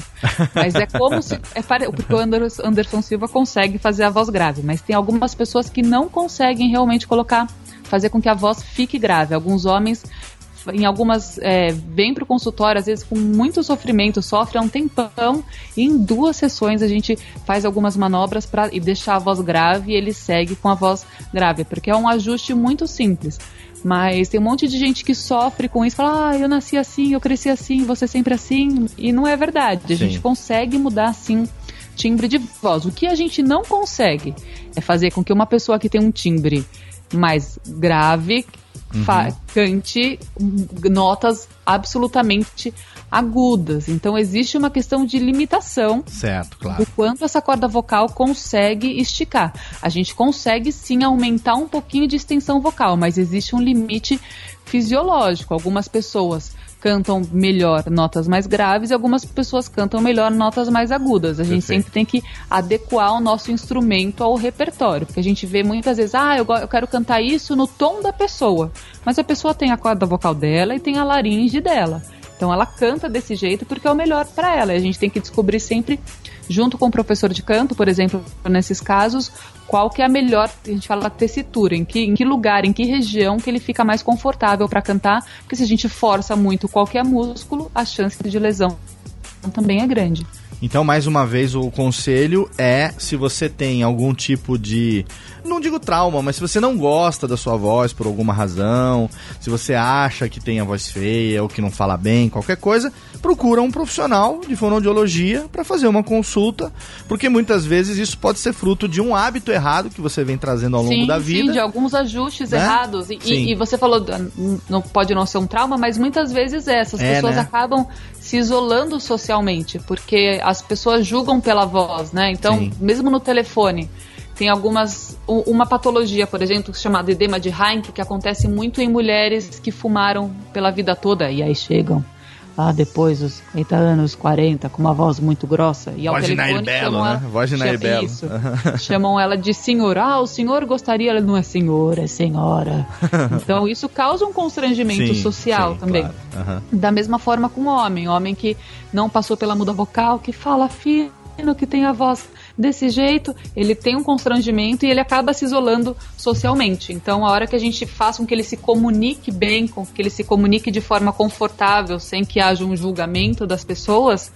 Mas é como se. É porque o Anderson Silva consegue fazer a voz grave. Mas tem algumas pessoas que não conseguem realmente colocar. Fazer com que a voz fique grave. Alguns homens em algumas é, para o consultório às vezes com muito sofrimento, sofre há um tempão e em duas sessões a gente faz algumas manobras para deixar a voz grave e ele segue com a voz grave, porque é um ajuste muito simples. Mas tem um monte de gente que sofre com isso, fala, ah, eu nasci assim, eu cresci assim, você sempre assim, e não é verdade. A Sim. gente consegue mudar sim timbre de voz. O que a gente não consegue é fazer com que uma pessoa que tem um timbre mais grave uhum. cante notas absolutamente agudas. Então existe uma questão de limitação certo, claro. do quanto essa corda vocal consegue esticar. A gente consegue sim aumentar um pouquinho de extensão vocal, mas existe um limite fisiológico. Algumas pessoas cantam melhor notas mais graves e algumas pessoas cantam melhor notas mais agudas. A gente sempre tem que adequar o nosso instrumento ao repertório, porque a gente vê muitas vezes, ah, eu, eu quero cantar isso no tom da pessoa, mas a pessoa tem a corda vocal dela e tem a laringe dela. Então ela canta desse jeito porque é o melhor para ela. A gente tem que descobrir sempre, junto com o professor de canto, por exemplo, nesses casos, qual que é a melhor, a gente fala tessitura, em que, em que lugar, em que região que ele fica mais confortável para cantar, porque se a gente força muito qualquer músculo, a chance de lesão também é grande. Então, mais uma vez, o conselho é se você tem algum tipo de. Não digo trauma, mas se você não gosta da sua voz por alguma razão, se você acha que tem a voz feia ou que não fala bem, qualquer coisa, procura um profissional de fonoaudiologia para fazer uma consulta, porque muitas vezes isso pode ser fruto de um hábito errado que você vem trazendo ao longo sim, da vida. Sim, de alguns ajustes né? errados. E, e, você falou, não pode não ser um trauma, mas muitas vezes é. Essas é, pessoas né? acabam se isolando socialmente, porque as pessoas julgam pela voz, né? Então, Sim. mesmo no telefone, tem algumas. Uma patologia, por exemplo, chamada edema de Heinck, que acontece muito em mulheres que fumaram pela vida toda e aí chegam ah, depois dos 30 anos, 40, com uma voz muito grossa. E ao voz telefone Belo, né? Voz de Nair Belo. Isso. [LAUGHS] chamam ela de senhor. Ah, o senhor gostaria, ela não é senhor, é senhora. [LAUGHS] então isso causa um constrangimento sim, social sim, também. Claro. Uhum. Da mesma forma com o homem. Homem que não passou pela muda vocal, que fala fino, que tem a voz desse jeito, ele tem um constrangimento e ele acaba se isolando socialmente. Então, a hora que a gente faça com que ele se comunique bem, com que ele se comunique de forma confortável, sem que haja um julgamento das pessoas,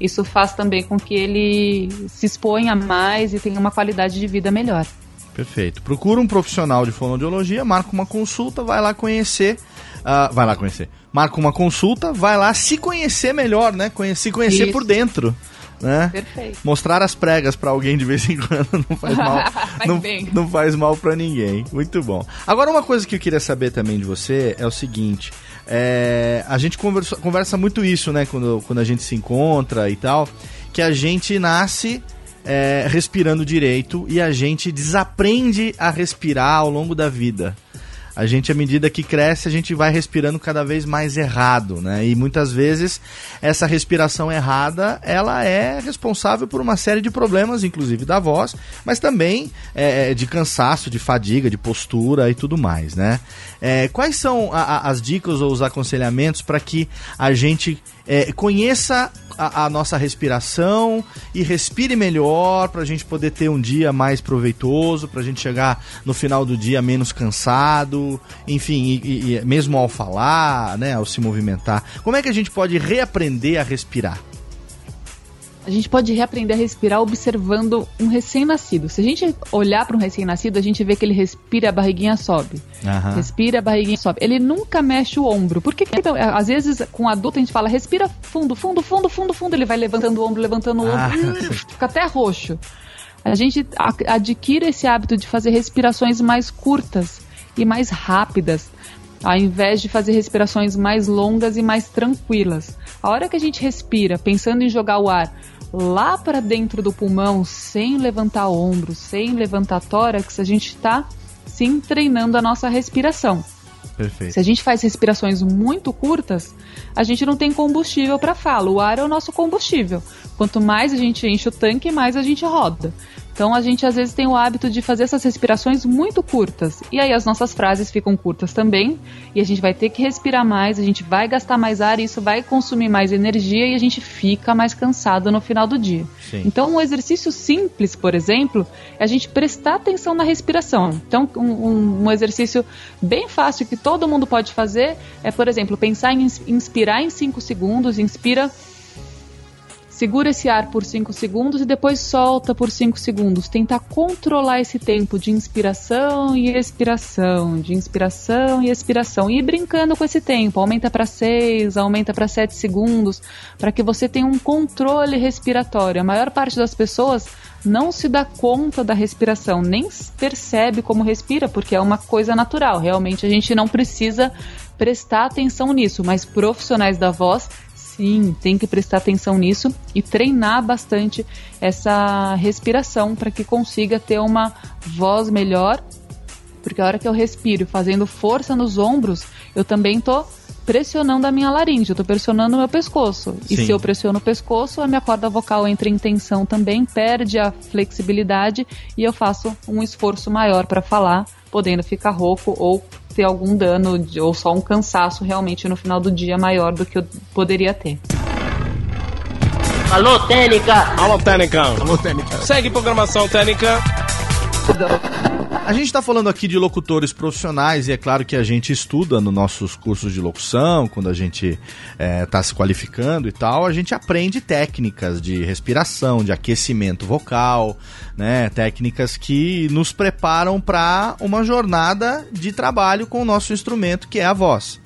isso faz também com que ele se exponha mais e tenha uma qualidade de vida melhor. Perfeito. Procura um profissional de fonoaudiologia, marca uma consulta, vai lá conhecer. Uh, vai lá conhecer. Marca uma consulta, vai lá se conhecer melhor, né? se conhecer Isso. por dentro né? Perfeito. Mostrar as pregas para alguém de vez em quando não faz [LAUGHS] mal. faz não, não faz mal para ninguém. Muito bom. Agora uma coisa que eu queria saber também de você é o seguinte, é, a gente conversa, conversa muito isso, né, quando, quando a gente se encontra e tal, que a gente nasce é, respirando direito e a gente desaprende a respirar ao longo da vida a gente, à medida que cresce, a gente vai respirando cada vez mais errado, né? E muitas vezes essa respiração errada, ela é responsável por uma série de problemas, inclusive da voz, mas também é, é de cansaço, de fadiga, de postura e tudo mais, né? É, quais são a, a, as dicas ou os aconselhamentos para que a gente é, conheça a, a, nossa respiração e respire melhor para a gente poder ter um dia mais proveitoso, para a gente chegar no final do dia menos cansado, enfim, e, e, mesmo ao falar, né, ao se movimentar. Como é que a gente pode reaprender a respirar? A gente pode reaprender a respirar observando um recém-nascido. Se a gente olhar para um recém-nascido, a gente vê que ele respira, a barriguinha sobe. Uhum. Respira, a barriguinha sobe. Ele nunca mexe o ombro. Porque então, às vezes com adulto a gente fala respira fundo, fundo, fundo, fundo, fundo. Ele vai levantando o ombro, levantando o ombro, ah. fica até roxo. A gente adquire esse hábito de fazer respirações mais curtas e mais rápidas ao invés de fazer respirações mais longas e mais tranquilas. A hora que a gente respira, pensando em jogar o ar lá para dentro do pulmão, sem levantar ombro, sem levantar tórax, a gente está sim treinando a nossa respiração. Perfeito. Se a gente faz respirações muito curtas, a gente não tem combustível para fala. O ar é o nosso combustível. Quanto mais a gente enche o tanque, mais a gente roda. Então a gente às vezes tem o hábito de fazer essas respirações muito curtas. E aí as nossas frases ficam curtas também. E a gente vai ter que respirar mais, a gente vai gastar mais ar e isso vai consumir mais energia e a gente fica mais cansado no final do dia. Sim. Então um exercício simples, por exemplo, é a gente prestar atenção na respiração. Então um, um, um exercício bem fácil que todo mundo pode fazer é, por exemplo, pensar em inspirar em 5 segundos, inspira Segura esse ar por 5 segundos e depois solta por 5 segundos. Tentar controlar esse tempo de inspiração e expiração, de inspiração e expiração. E ir brincando com esse tempo. Aumenta para 6, aumenta para 7 segundos, para que você tenha um controle respiratório. A maior parte das pessoas não se dá conta da respiração, nem percebe como respira, porque é uma coisa natural. Realmente a gente não precisa prestar atenção nisso, mas profissionais da voz Sim, tem que prestar atenção nisso e treinar bastante essa respiração para que consiga ter uma voz melhor. Porque a hora que eu respiro fazendo força nos ombros, eu também estou pressionando a minha laringe, eu tô pressionando o meu pescoço. Sim. E se eu pressiono o pescoço, a minha corda vocal entra em tensão também, perde a flexibilidade e eu faço um esforço maior para falar, podendo ficar rouco ou ter algum dano ou só um cansaço realmente no final do dia maior do que eu poderia ter. Alô, Técnica! Alô, Técnica! Alô, Técnica! Segue programação Técnica! A gente está falando aqui de locutores profissionais e é claro que a gente estuda nos nossos cursos de locução, quando a gente está é, se qualificando e tal, a gente aprende técnicas de respiração, de aquecimento vocal, né? Técnicas que nos preparam para uma jornada de trabalho com o nosso instrumento que é a voz.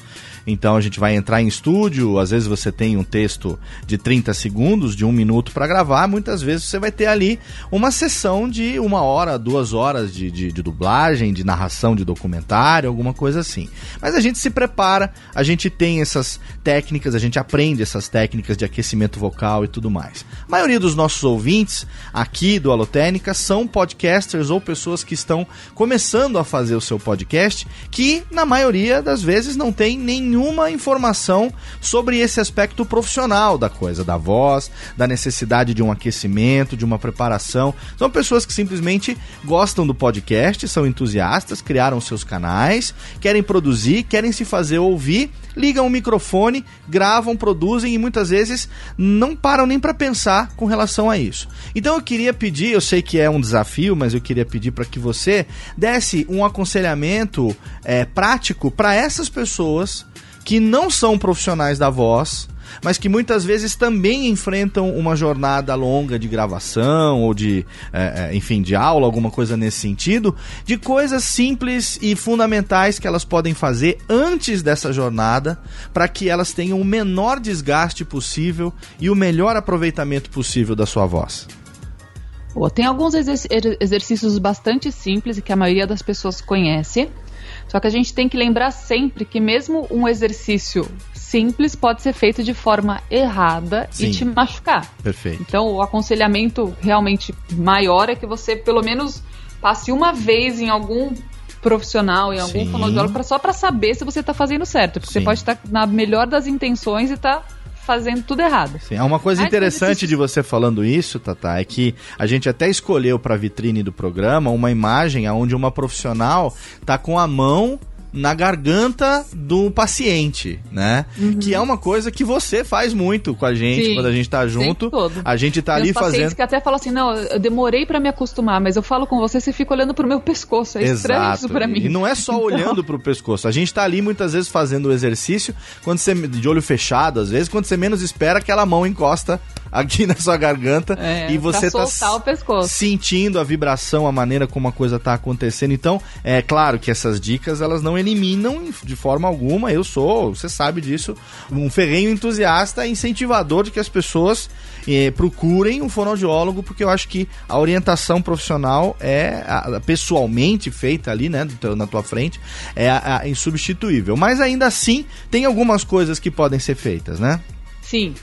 Então a gente vai entrar em estúdio, às vezes você tem um texto de 30 segundos, de um minuto para gravar, muitas vezes você vai ter ali uma sessão de uma hora, duas horas de, de, de dublagem, de narração de documentário, alguma coisa assim. Mas a gente se prepara, a gente tem essas técnicas, a gente aprende essas técnicas de aquecimento vocal e tudo mais. A maioria dos nossos ouvintes aqui do Alotênica são podcasters ou pessoas que estão começando a fazer o seu podcast, que na maioria das vezes não tem nenhum nenhuma informação sobre esse aspecto profissional da coisa, da voz, da necessidade de um aquecimento, de uma preparação. São pessoas que simplesmente gostam do podcast, são entusiastas, criaram seus canais, querem produzir, querem se fazer ouvir, ligam o microfone, gravam, produzem e muitas vezes não param nem para pensar com relação a isso. Então eu queria pedir, eu sei que é um desafio, mas eu queria pedir para que você desse um aconselhamento é, prático para essas pessoas que não são profissionais da voz, mas que muitas vezes também enfrentam uma jornada longa de gravação ou de, é, é, enfim, de aula, alguma coisa nesse sentido, de coisas simples e fundamentais que elas podem fazer antes dessa jornada para que elas tenham o menor desgaste possível e o melhor aproveitamento possível da sua voz. tem alguns exercícios bastante simples e que a maioria das pessoas conhece, só que a gente tem que lembrar sempre que mesmo um exercício simples pode ser feito de forma errada Sim. e te machucar. Perfeito. Então, o aconselhamento realmente maior é que você pelo menos passe uma vez em algum profissional, em algum fonoaudiólogo, só para saber se você está fazendo certo. Porque Sim. você pode estar na melhor das intenções e tá fazendo tudo errado. Sim, é uma coisa interessante de você falando isso, Tata, é que a gente até escolheu para a vitrine do programa uma imagem onde uma profissional tá com a mão na garganta do paciente, né? Uhum. Que é uma coisa que você faz muito com a gente Sim, quando a gente tá junto. A gente tá Meus ali fazendo. que até falam assim: não, eu demorei para me acostumar, mas eu falo com você, você fica olhando pro meu pescoço. É Exato. estranho isso pra mim. E não é só então... olhando pro pescoço. A gente tá ali muitas vezes fazendo o exercício, quando você, de olho fechado, às vezes, quando você menos espera, aquela mão encosta aqui [LAUGHS] na sua garganta é, e você tá sentindo a vibração, a maneira como a coisa tá acontecendo. Então, é claro que essas dicas elas não eliminam de forma alguma. Eu sou, você sabe disso, um ferrenho entusiasta, incentivador de que as pessoas eh, procurem um fonoaudiólogo, porque eu acho que a orientação profissional é a, pessoalmente feita ali, né, na tua frente, é a, a insubstituível. Mas ainda assim, tem algumas coisas que podem ser feitas, né? Sim.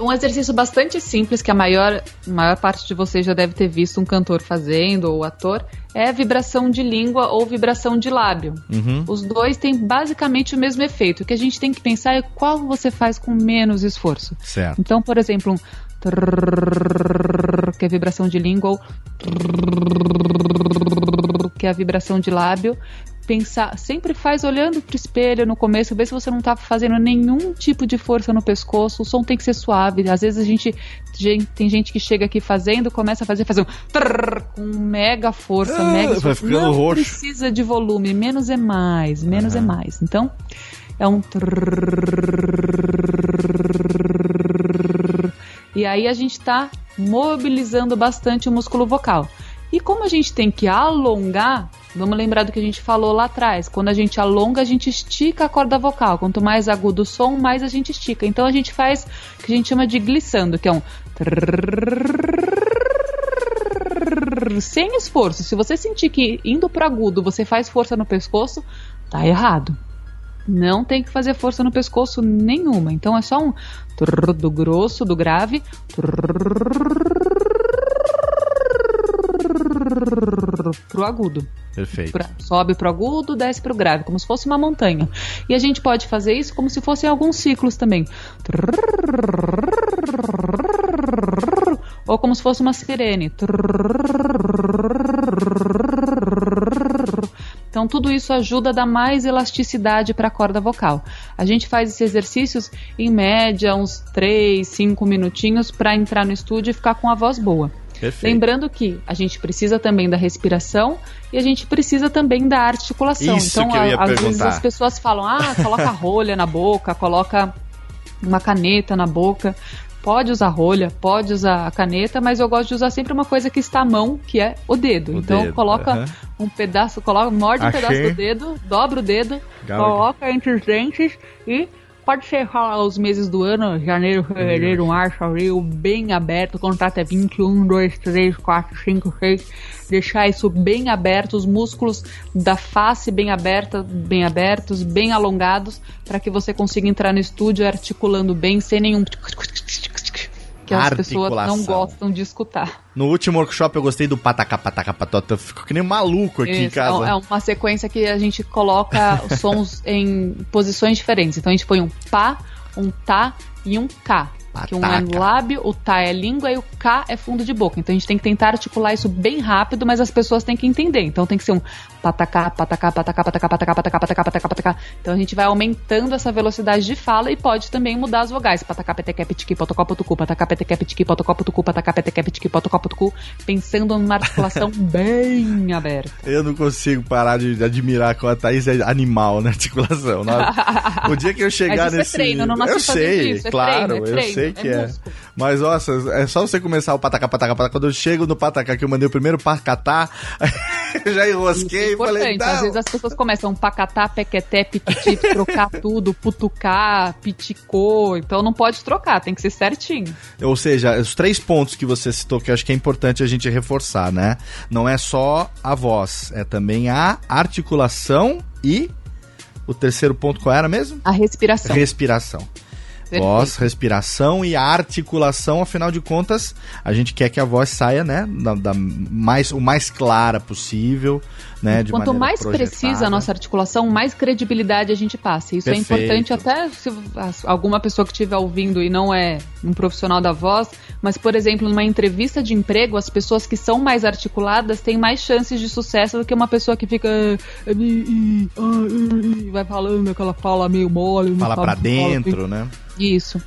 Um exercício bastante simples que a maior, maior parte de vocês já deve ter visto um cantor fazendo ou ator é vibração de língua ou vibração de lábio. Uhum. Os dois têm basicamente o mesmo efeito. O que a gente tem que pensar é qual você faz com menos esforço. Certo. Então, por exemplo, um que é vibração de língua ou que é a vibração de lábio, pensar, sempre faz olhando pro espelho no começo, ver se você não tá fazendo nenhum tipo de força no pescoço, o som tem que ser suave. Às vezes a gente, gente tem gente que chega aqui fazendo, começa a fazer, fazer um trrr, com mega força, ah, mega vai ficando não roxo. precisa de volume, menos é mais, menos uhum. é mais. Então, é um trrr, e aí a gente está mobilizando bastante o músculo vocal. E como a gente tem que alongar, vamos lembrar do que a gente falou lá atrás. Quando a gente alonga, a gente estica a corda vocal. Quanto mais agudo o som, mais a gente estica. Então a gente faz o que a gente chama de glissando, que é um sem esforço. Se você sentir que indo pro agudo você faz força no pescoço, tá errado. Não tem que fazer força no pescoço nenhuma. Então é só um do grosso, do grave pro agudo. Perfeito. Sobe pro agudo, desce pro grave, como se fosse uma montanha. E a gente pode fazer isso como se fossem alguns ciclos também. Ou como se fosse uma sirene. Então, tudo isso ajuda a dar mais elasticidade para a corda vocal. A gente faz esses exercícios em média uns 3, 5 minutinhos para entrar no estúdio e ficar com a voz boa. Perfeito. Lembrando que a gente precisa também da respiração e a gente precisa também da articulação. Isso então, ia às vezes as pessoas falam: ah, coloca rolha na boca, coloca uma caneta na boca. Pode usar rolha, pode usar a caneta, mas eu gosto de usar sempre uma coisa que está à mão, que é o dedo. O então dedo, coloca uh -huh. um pedaço, coloca, morde Achei. um pedaço do dedo, dobra o dedo, coloca entre os dentes e pode ser os meses do ano, janeiro, fevereiro, março, abril, bem aberto, o contrato é 21, 2, 3, 4, 5, 6, deixar isso bem aberto, os músculos da face bem aberta, bem abertos, bem alongados, para que você consiga entrar no estúdio articulando bem, sem nenhum que as pessoas não gostam de escutar. No último workshop eu gostei do patacá, patacá, patota. Eu fico que nem maluco aqui Isso, em casa. É uma sequência que a gente coloca os [LAUGHS] sons em posições diferentes. Então a gente põe um pá, um tá e um cá. Que um é lábio, o tá é língua e o K é fundo de boca. Então a gente tem que tentar articular isso bem rápido, mas as pessoas têm que entender. Então tem que ser um patacá, patacá, patacá, patacá, patacá, patacá, patacá, patacá, patacá. Então a gente vai aumentando essa velocidade de fala e pode também mudar as vogais. Patacá, petequé, pitiqui, potocó, potucu, patacá, petequé, pitiqui, potocó, potucu, patacá, petequé, pitiqui, potocó, potucu, pensando numa articulação [LAUGHS] bem aberta. Eu não consigo parar de admirar com a Thaís é animal na articulação. [LAUGHS] O dia que eu chegar nesse... É treino, não eu sei, é claro, treino, é treino, eu sei que é. Mas, nossa, é só você começar o patacá, patacá, patacá. Quando eu chego no patacá, que eu mandei o primeiro pacatá, eu [LAUGHS] já enrosquei e falei, não. Às vezes as pessoas começam pacatá, pequeté, pititi, [LAUGHS] trocar tudo, putucar, piticô. Então não pode trocar, tem que ser certinho. Ou seja, os três pontos que você citou, que eu acho que é importante a gente reforçar, né? Não é só a voz, é também a articulação e o terceiro ponto qual era mesmo? A respiração. Respiração. Perfeito. Voz, respiração e articulação, afinal de contas, a gente quer que a voz saia, né, da, da mais, o mais clara possível, né, de Quanto mais projetada. precisa a nossa articulação, mais credibilidade a gente passa. Isso é Perfeito. é importante até se alguma pessoa que estiver ouvindo e não é um profissional da voz, mas, por exemplo, numa entrevista de emprego, as pessoas que são mais articuladas têm mais chances de sucesso do que uma pessoa que fica vai falando aquela fala meio mole. Fala para dentro, fala, né? Isso.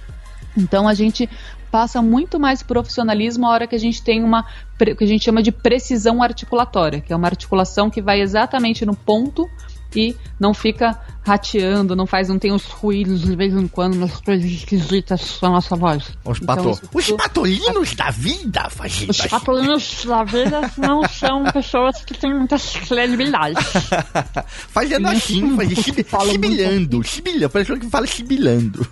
Então a gente passa muito mais profissionalismo a hora que a gente tem uma que a gente chama de precisão articulatória, que é uma articulação que vai exatamente no ponto e não fica rateando, não faz, não tem os ruídos de vez em quando, nas coisas esquisitas da nossa voz. Os, pato... então, os patolinos da vida, Os patolinos da vida não são pessoas que têm muita credibilidade. [LAUGHS] fazendo assim, fazendo sibilhando, sibilando, parece que fala sibilando.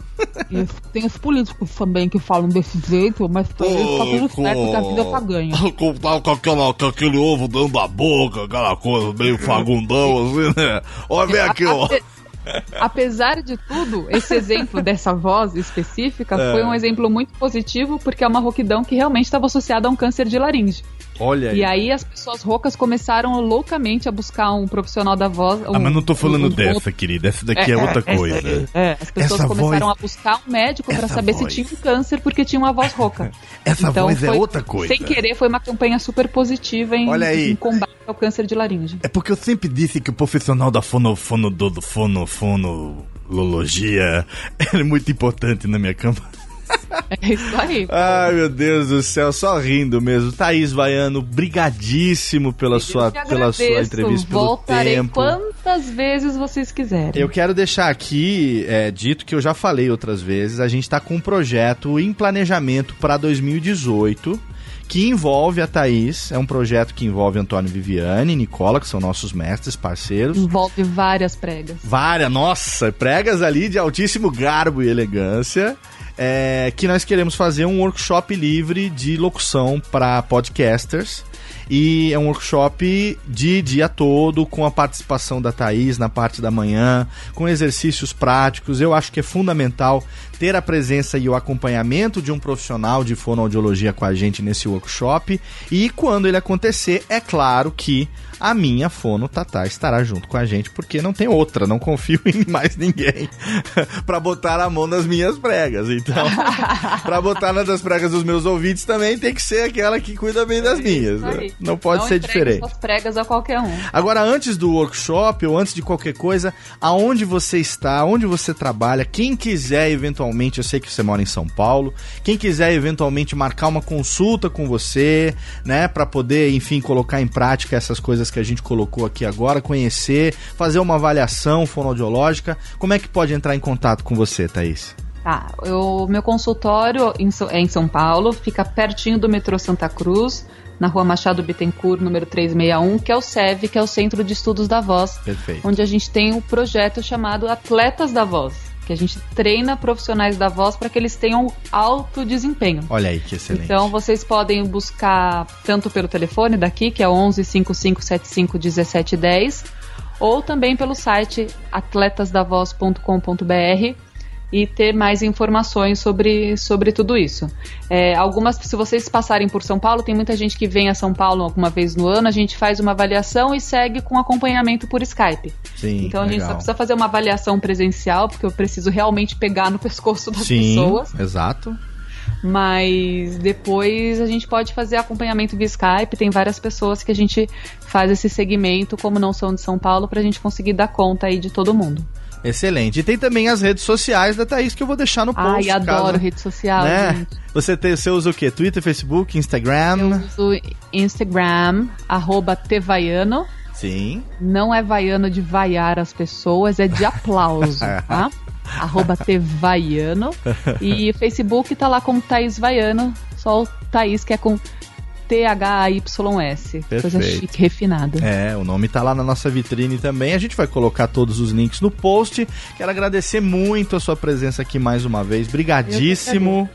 tem os políticos também que falam desse jeito, mas pra eles tá tudo certo que a vida tá ganha. [LAUGHS] Com, com, aquela, com aquele ovo dando a boca, aquela coisa meio fagundão, assim, né? Olha, vem [LAUGHS] aqui, ó. Apesar de tudo, esse exemplo dessa voz específica é. foi um exemplo muito positivo porque é uma rouquidão que realmente estava associada a um câncer de laringe. Olha aí. E aí as pessoas roucas começaram loucamente a buscar um profissional da voz. Um, ah, mas não tô falando um, dessa, um... querida. Essa daqui é, é outra coisa. É, as pessoas essa começaram voz... a buscar um médico para saber voz... se tinha um câncer porque tinha uma voz rouca. Essa então, voz é outra coisa. Sem querer, foi uma campanha super positiva em, Olha aí. em combate ao câncer de laringe. É porque eu sempre disse que o profissional da fono, fono, do, fono, fono, lologia [LAUGHS] é muito importante na minha campanha. É isso aí. Pô. Ai, meu Deus do céu, só rindo mesmo. Thaís Vaiano, brigadíssimo pela, sua, pela sua entrevista, pelo Voltarei tempo. quantas vezes vocês quiserem. Eu quero deixar aqui, é, dito que eu já falei outras vezes, a gente está com um projeto em planejamento para 2018 que envolve a Thaís. É um projeto que envolve Antônio Viviane e Nicola, que são nossos mestres, parceiros. Envolve várias pregas. Várias, nossa, pregas ali de altíssimo garbo e elegância é, que nós queremos fazer um workshop livre de locução para podcasters. E é um workshop de dia todo, com a participação da Thaís na parte da manhã, com exercícios práticos. Eu acho que é fundamental ter a presença e o acompanhamento de um profissional de fonoaudiologia com a gente nesse workshop. E quando ele acontecer, é claro que a minha fono Tatá estará junto com a gente, porque não tem outra, não confio [LAUGHS] em mais ninguém [LAUGHS] para botar a mão nas minhas pregas. Então, [LAUGHS] para botar nas das pregas dos meus ouvintes também tem que ser aquela que cuida bem das minhas. Né? Não pode não ser diferente. Suas pregas a qualquer um. Agora, antes do workshop ou antes de qualquer coisa, aonde você está, onde você trabalha, quem quiser eventualmente, eu sei que você mora em São Paulo, quem quiser eventualmente marcar uma consulta com você, né, para poder, enfim, colocar em prática essas coisas que a gente colocou aqui agora, conhecer, fazer uma avaliação fonoaudiológica. Como é que pode entrar em contato com você, Thaís? Tá, o meu consultório é em São Paulo, fica pertinho do metrô Santa Cruz, na rua Machado Bittencourt, número 361, que é o SEV, que é o Centro de Estudos da Voz. Perfeito. Onde a gente tem um projeto chamado Atletas da Voz que a gente treina profissionais da voz para que eles tenham alto desempenho. Olha aí que excelente. Então vocês podem buscar tanto pelo telefone daqui, que é 11 5575 1710, ou também pelo site atletasdavoz.com.br e ter mais informações sobre, sobre tudo isso. É, algumas, se vocês passarem por São Paulo, tem muita gente que vem a São Paulo alguma vez no ano, a gente faz uma avaliação e segue com acompanhamento por Skype. Sim, então a legal. gente só precisa fazer uma avaliação presencial, porque eu preciso realmente pegar no [LAUGHS] pescoço das Sim, pessoas. Exato. Mas depois a gente pode fazer acompanhamento via Skype. Tem várias pessoas que a gente faz esse segmento, como não são de São Paulo, para a gente conseguir dar conta aí de todo mundo. Excelente. E tem também as redes sociais da Thaís que eu vou deixar no post. Ai, adoro caso, rede social, né? gente. Você, tem, você usa o quê? Twitter, Facebook, Instagram? Eu uso Instagram, arroba tevaiano. Sim. Não é vaiano de vaiar as pessoas, é de aplauso, [LAUGHS] tá? arroba tevaiano. E [LAUGHS] Facebook tá lá como Thaís Vaiano, só o Thaís que é com T-H-A-Y-S. Coisa chique, refinada. É, o nome tá lá na nossa vitrine também. A gente vai colocar todos os links no post. Quero agradecer muito a sua presença aqui mais uma vez. Brigadíssimo.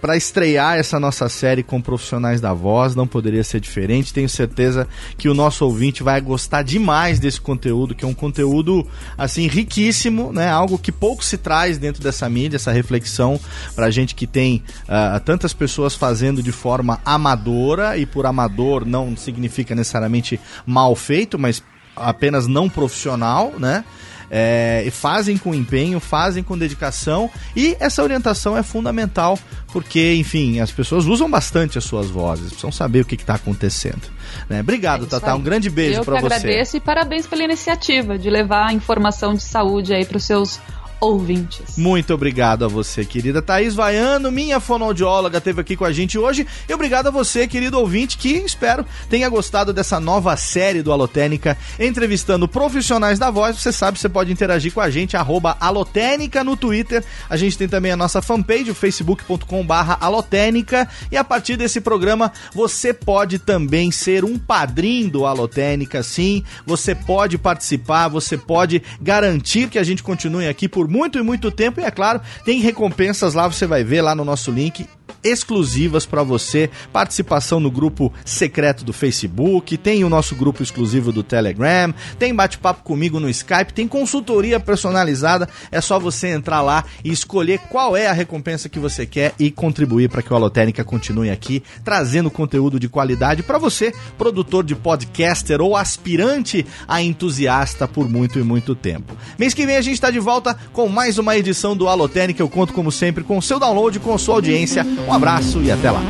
Para estrear essa nossa série com profissionais da voz, não poderia ser diferente. Tenho certeza que o nosso ouvinte vai gostar demais desse conteúdo, que é um conteúdo assim riquíssimo, né? Algo que pouco se traz dentro dessa mídia, essa reflexão para gente que tem uh, tantas pessoas fazendo de forma amadora e por amador não significa necessariamente mal feito, mas apenas não profissional, né? É, fazem com empenho, fazem com dedicação e essa orientação é fundamental porque, enfim, as pessoas usam bastante as suas vozes, precisam saber o que está acontecendo. Né? Obrigado, é Tata. Um grande beijo para você. Eu agradeço e parabéns pela iniciativa de levar a informação de saúde aí para os seus ouvintes. Muito obrigado a você, querida Thaís Vaiano, minha fonoaudióloga, esteve aqui com a gente hoje. E obrigado a você, querido ouvinte, que espero tenha gostado dessa nova série do Alotênica, entrevistando profissionais da voz. Você sabe, você pode interagir com a gente, arroba Alotênica no Twitter. A gente tem também a nossa fanpage, facebook.com barra Alotênica. E a partir desse programa, você pode também ser um padrinho do Alotênica, sim. Você pode participar, você pode garantir que a gente continue aqui por por muito e muito tempo. E é claro, tem recompensas lá, você vai ver lá no nosso link exclusivas para você, participação no grupo secreto do Facebook, tem o nosso grupo exclusivo do Telegram, tem bate-papo comigo no Skype, tem consultoria personalizada. É só você entrar lá e escolher qual é a recompensa que você quer e contribuir para que o Alotênica continue aqui trazendo conteúdo de qualidade para você, produtor de podcaster ou aspirante a entusiasta por muito e muito tempo. Mês que vem a gente está de volta com mais uma edição do Alotênica. Eu conto como sempre com o seu download, com sua audiência. Um abraço e até lá.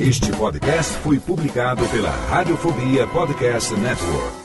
Este podcast foi publicado pela Radiofobia Podcast Network.